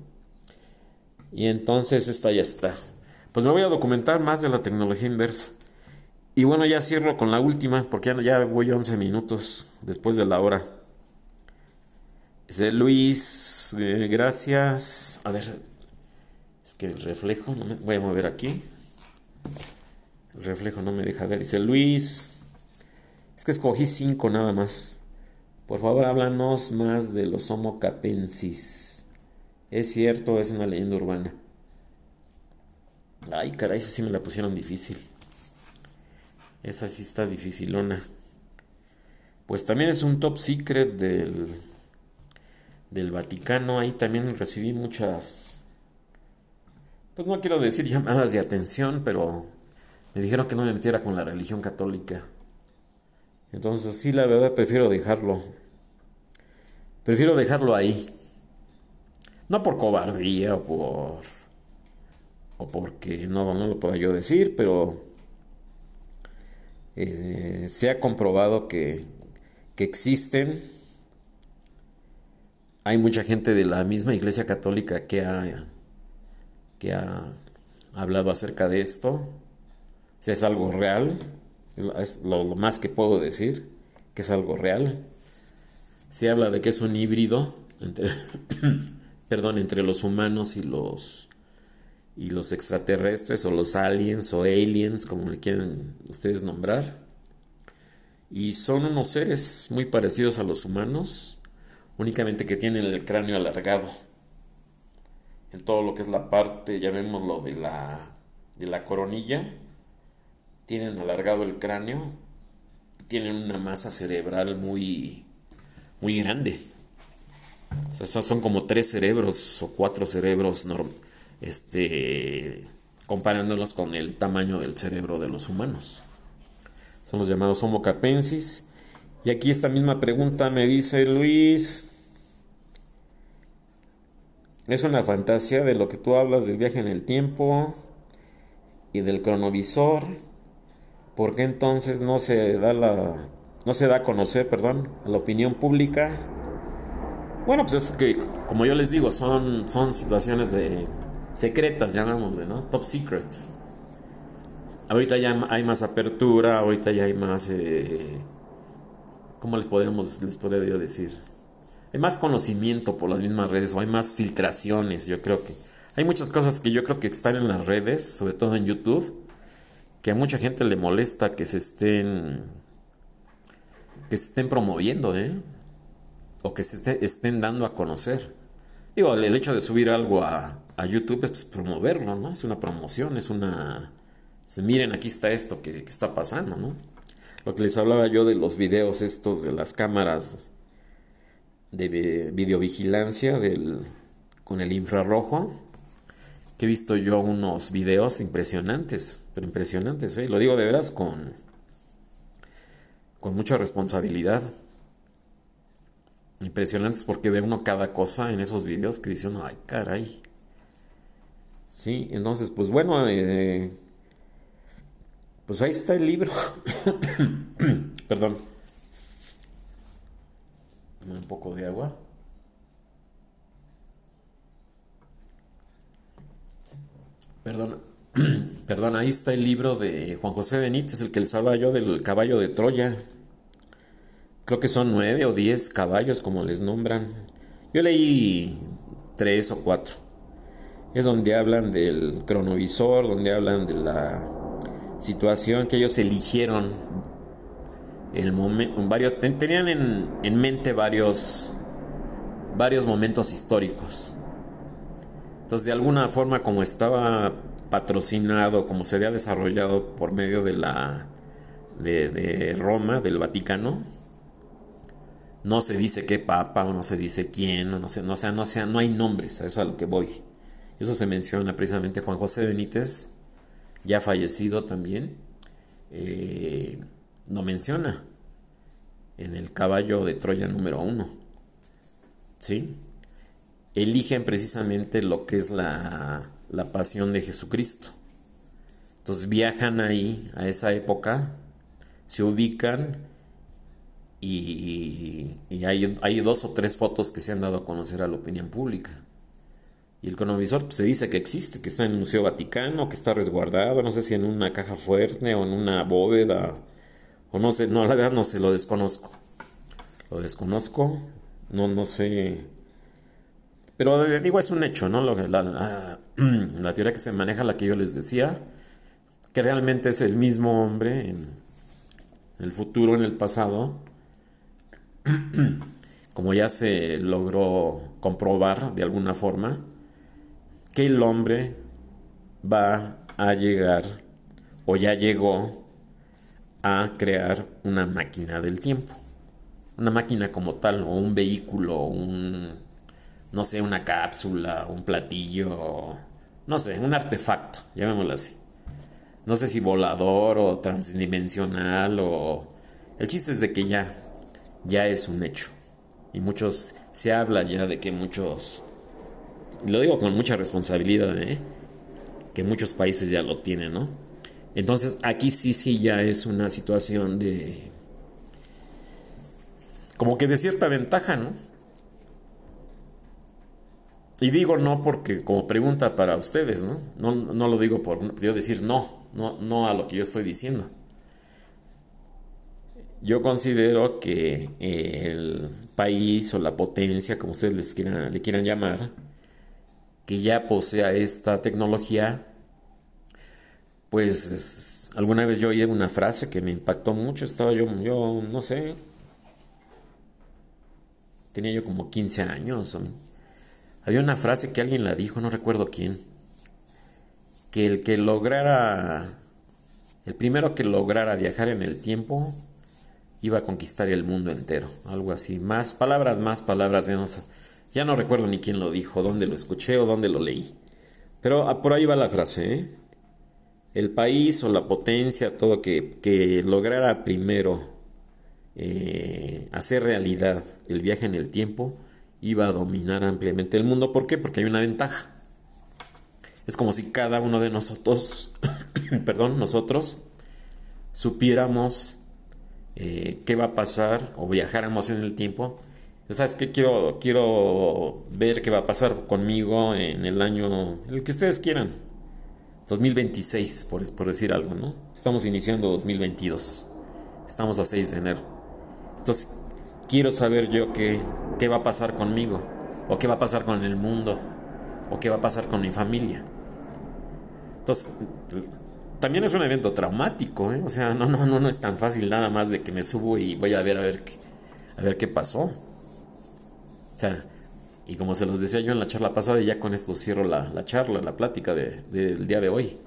S1: Y entonces esta ya está. Pues me voy a documentar más de la tecnología inversa. Y bueno, ya cierro con la última, porque ya, ya voy 11 minutos después de la hora. Dice Luis, eh, gracias. A ver, es que el reflejo, no me, voy a mover aquí. El reflejo no me deja ver. Dice Luis. Es que escogí cinco nada más. Por favor, háblanos más de los Homo capensis. Es cierto, es una leyenda urbana. Ay, caray, esa sí me la pusieron difícil. Esa sí está dificilona. Pues también es un top secret del, del Vaticano. Ahí también recibí muchas pues no quiero decir llamadas de atención, pero me dijeron que no me metiera con la religión católica. Entonces sí, la verdad prefiero dejarlo. Prefiero dejarlo ahí. No por cobardía o por... o porque no, no lo puedo yo decir, pero eh, se ha comprobado que, que existen. Hay mucha gente de la misma iglesia católica que ha que ha hablado acerca de esto. Si es algo real, es lo, más que puedo decir, que es algo real. Se habla de que es un híbrido perdón, entre los humanos y los, y los extraterrestres o los aliens o aliens, como le quieren ustedes nombrar. Y son unos seres muy parecidos a los humanos, únicamente que tienen el cráneo alargado en todo lo que es la parte, llamémoslo, de la, de la coronilla. Tienen alargado el cráneo, tienen una masa cerebral muy, muy grande. O sea, son como tres cerebros o cuatro cerebros, este, comparándolos con el tamaño del cerebro de los humanos. Son los llamados Homo capensis. Y aquí esta misma pregunta me dice Luis, es una fantasía de lo que tú hablas del viaje en el tiempo y del cronovisor. ¿Por qué entonces no se da la no se da a conocer, perdón, a la opinión pública? Bueno, pues es que como yo les digo, son son situaciones de secretas, llamémosle, ¿no? Top secrets. Ahorita ya hay más apertura, ahorita ya hay más eh, ¿cómo les podemos les podría decir? hay más conocimiento por las mismas redes o hay más filtraciones, yo creo que. Hay muchas cosas que yo creo que están en las redes, sobre todo en YouTube, que a mucha gente le molesta que se estén que se estén promoviendo, ¿eh? O que se estén dando a conocer. Digo, el hecho de subir algo a, YouTube es pues, promoverlo, ¿no? Es una promoción, es una... miren, aquí está esto que, que está pasando, ¿no? Lo que les hablaba yo de los videos estos de las cámaras de videovigilancia del, con el infrarrojo, que he visto yo unos videos impresionantes, pero impresionantes, ¿eh? lo digo de veras con, con mucha responsabilidad. impresionantes porque ve uno cada cosa en esos videos que dice uno, ay caray. Sí, entonces pues bueno, eh, pues ahí está el libro. Perdón. Un poco de agua. Perdón. Perdón, ahí está el libro de Juan José Benítez, el que les hablaba yo del caballo de Troya. Creo que son nueve o diez caballos, como les nombran. Yo leí tres o cuatro. Es donde hablan del cronovisor, donde hablan de la situación que ellos eligieron. El varios tenían en, en, mente varios varios momentos históricos. Entonces de alguna forma como estaba patrocinado como se había desarrollado por medio de la de, de Roma del Vaticano no se dice qué papa o no se dice quién no sé no sea no sea no hay nombres a eso a lo que voy eso se menciona precisamente Juan José Benítez ya fallecido también, eh, no menciona en el caballo de Troya número uno. ¿Sí? Eligen precisamente lo que es la, la pasión de Jesucristo. Entonces viajan ahí, a esa época, se ubican y, y hay, hay, dos o tres fotos que se han dado a conocer a la opinión pública. Y el cronovisor pues, se dice que existe, que está en el Museo Vaticano, que está resguardado, no sé si en una caja fuerte o en una bóveda, o no sé, no, la verdad no sé, lo desconozco. Lo desconozco, no, no sé. Pero eh, digo, es un hecho, ¿no? la, la, teoría que se maneja, la que yo les decía, que realmente es el mismo hombre en el futuro, en el pasado, como ya se logró comprobar de alguna forma, que el hombre va a llegar o ya llegó a crear una máquina del tiempo. Una máquina como tal, o un vehículo, un, no sé, una cápsula, un platillo, no sé, un artefacto, llamémoslo así. No sé si volador o transdimensional o... El chiste es de que ya, ya es un hecho. Y muchos, se habla ya de que muchos lo digo con mucha responsabilidad, ¿eh? que muchos países ya lo tienen, ¿no? Entonces aquí sí, sí ya es una situación de... como que de cierta ventaja, ¿no? Y digo no porque como pregunta para ustedes, ¿no? No, no lo digo por yo decir no, no, no a lo que yo estoy diciendo. Yo considero que el país o la potencia, como ustedes les quieran, le quieran llamar, que ya posea esta tecnología, pues alguna vez yo oí una frase que me impactó mucho, estaba yo, yo no sé, tenía yo como 15 años. Había una frase que alguien la dijo, no recuerdo quién, que el que lograra, el primero que lograra viajar en el tiempo, iba a conquistar el mundo entero, algo así, más palabras, más palabras menos ya no recuerdo ni quién lo dijo, dónde lo escuché o dónde lo leí. Pero ah, por ahí va la frase. ¿eh? El país o la potencia, todo que, que lograra primero eh, hacer realidad el viaje en el tiempo, iba a dominar ampliamente el mundo. ¿Por qué? Porque hay una ventaja. Es como si cada uno de nosotros, perdón, nosotros, supiéramos eh, qué va a pasar o viajáramos en el tiempo ¿Sabes qué? Quiero, quiero ver qué va a pasar conmigo en el año, el que ustedes quieran. 2026, por, por decir algo, ¿no? Estamos iniciando 2022. Estamos a 6 de enero. Entonces, quiero saber yo qué, qué va a pasar conmigo, o qué va a pasar con el mundo, o qué va a pasar con mi familia. Entonces, también es un evento traumático, ¿eh? O sea, no, no, no, no es tan fácil nada más de que me subo y voy a ver a ver qué, a ver qué pasó. O sea, y como se los decía yo en la charla pasada, y ya con esto cierro la, charla, la plática del día de hoy.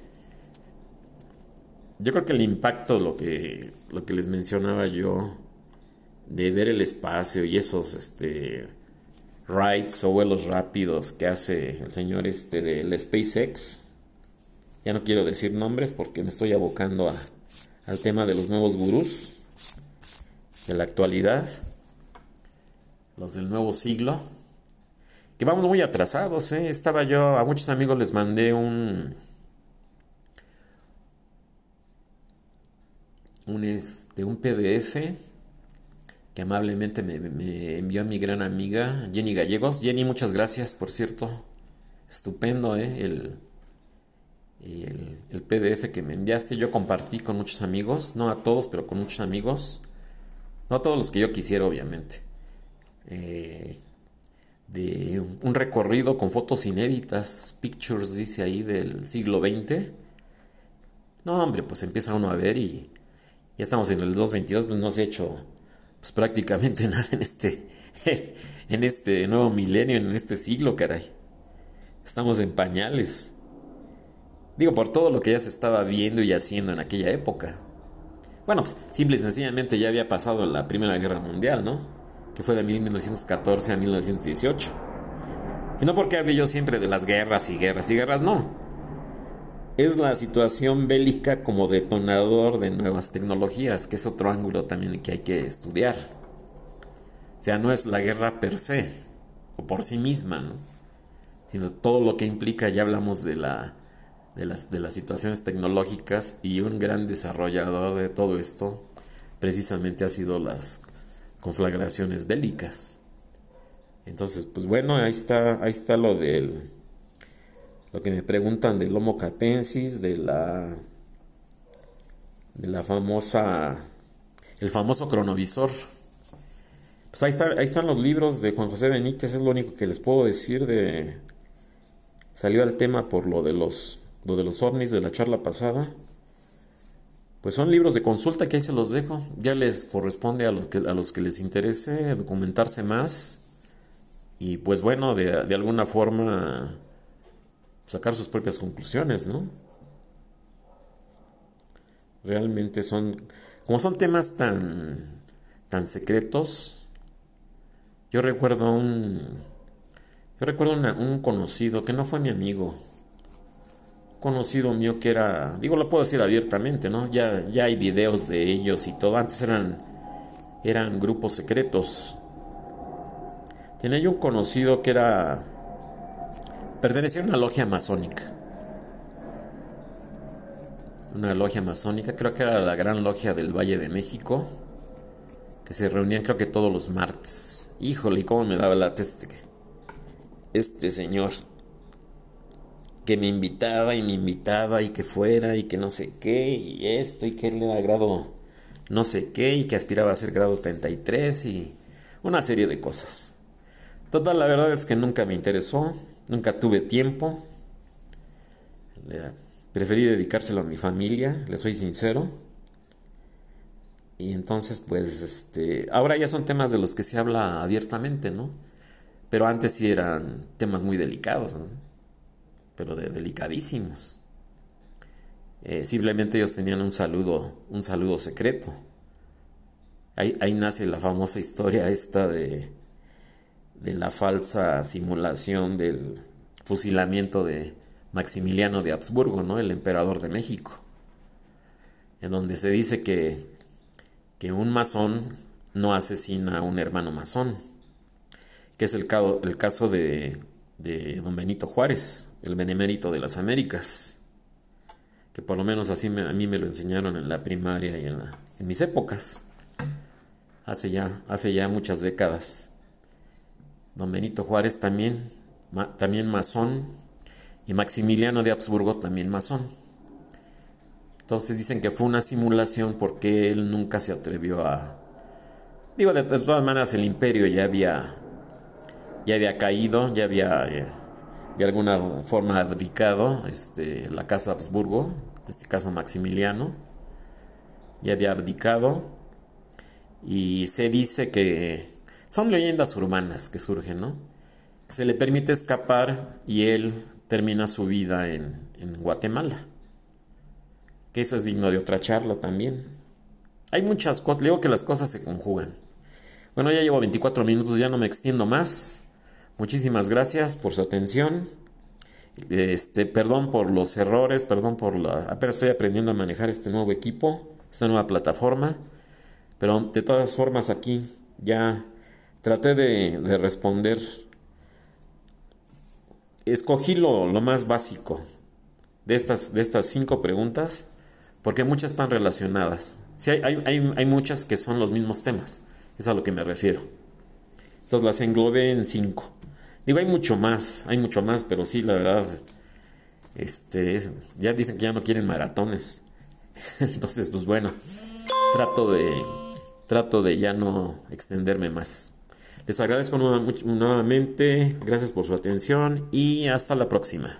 S1: Yo creo que el impacto, lo que, lo que les mencionaba yo, de ver el espacio y esos este, rides o vuelos rápidos que hace el señor este del SpaceX, ya no quiero decir nombres porque me estoy abocando a, al tema de los nuevos gurús de la actualidad los del nuevo siglo, que vamos muy atrasados, ¿eh? Estaba yo, a muchos amigos les mandé un, un, este, un PDF que amablemente me, envió mi gran amiga Jenny Gallegos. Jenny, muchas gracias, por cierto. Estupendo, ¿eh? El, el, el, PDF que me enviaste. Yo compartí con muchos amigos, no a todos, pero con muchos amigos. No a todos los que yo quisiera, obviamente. Eh, de un recorrido con fotos inéditas, pictures, dice ahí, del siglo XX. No, hombre, pues empieza uno a ver y ya estamos en el 2022, pues no se ha hecho pues, prácticamente nada en este, en este nuevo milenio, en este siglo, caray. Estamos en pañales. Digo, por todo lo que ya se estaba viendo y haciendo en aquella época. Bueno, pues simple y sencillamente ya había pasado la Primera Guerra Mundial, ¿no? Que fue de 1914 a 1918. Y no porque hable yo siempre de las guerras y guerras y guerras, no es la situación bélica como detonador de nuevas tecnologías, que es otro ángulo también que hay que estudiar. O sea, no es la guerra per se, o por sí misma, sino todo lo que implica, ya hablamos de, la, de, las, de las situaciones tecnológicas y un gran desarrollador de todo esto precisamente ha sido las conflagraciones bélicas. Entonces, pues bueno, ahí está, ahí está lo del lo que me preguntan del Homo capensis, de la de la famosa el famoso cronovisor. Pues ahí, está, ahí están los libros de Juan José Benítez, es lo único que les puedo decir de salió al tema por lo de los lo de los ovnis de la charla pasada. Pues son libros de consulta que ahí se los dejo. Ya les corresponde a los que, a los que les interese documentarse más. Y pues bueno, de, de alguna forma sacar sus propias conclusiones, ¿no? Realmente son, como son temas tan, tan secretos, yo recuerdo un, yo recuerdo un conocido que no fue mi amigo, conocido mío que era, digo, lo puedo decir abiertamente, ¿no? Ya, ya hay videos de ellos y todo, antes eran, eran grupos secretos. Tenía yo un conocido que era pertenecía a una logia masónica. Una logia masónica, creo que era la gran logia del Valle de México, que se reunían creo que todos los martes. Híjole, cómo me daba la este, este señor que me invitaba y me invitaba y que fuera y que no sé qué y esto y que él era grado no sé qué y que aspiraba a ser grado 33 y una serie de cosas. Total, la verdad es que nunca me interesó. Nunca tuve tiempo. Preferí dedicárselo a mi familia, le soy sincero. Y entonces, pues, este, ahora ya son temas de los que se habla abiertamente, ¿no? Pero antes sí eran temas muy delicados, ¿no? Pero de delicadísimos. Eh, simplemente ellos tenían un saludo, un saludo secreto. Ahí, nace la famosa historia esta de la falsa simulación del fusilamiento de Maximiliano de Habsburgo, ¿no? el emperador de México, en donde se dice que, que un masón no asesina a un hermano masón, que es el, caso de, don Benito Juárez, el benemérito de las Américas, que por lo menos así a mí me lo enseñaron en la primaria y en, en mis épocas, hace ya, hace ya muchas décadas. Don Benito Juárez también, también masón, y Maximiliano de Habsburgo también masón. Entonces dicen que fue una simulación porque él nunca se atrevió a... Digo, de, todas maneras el imperio ya había, ya había caído, ya había eh, de alguna forma abdicado este, la casa Habsburgo, en este caso Maximiliano, ya había abdicado y se dice que son leyendas urbanas que surgen, ¿no? Se le permite escapar y él termina su vida en, Guatemala. Que eso es digno de otra charla también. Hay muchas cosas, digo que las cosas se conjugan. Bueno, ya llevo 24 minutos, ya no me extiendo más. Muchísimas gracias por su atención. Este, perdón por los errores, perdón por la. Apenas estoy aprendiendo a manejar este nuevo equipo, esta nueva plataforma. Pero de todas formas aquí ya traté de, de responder. Escogí lo, lo, más básico de estas, de estas cinco preguntas, porque muchas están relacionadas. Sí, hay, hay, hay muchas que son los mismos temas, es a lo que me refiero. Entonces las englobé en cinco. Digo, hay mucho más, hay mucho más, pero sí, la verdad, este, ya dicen que ya no quieren maratones. Entonces, pues bueno, trato de, trato de ya no extenderme más. Les agradezco nuevamente, gracias por su atención y hasta la próxima.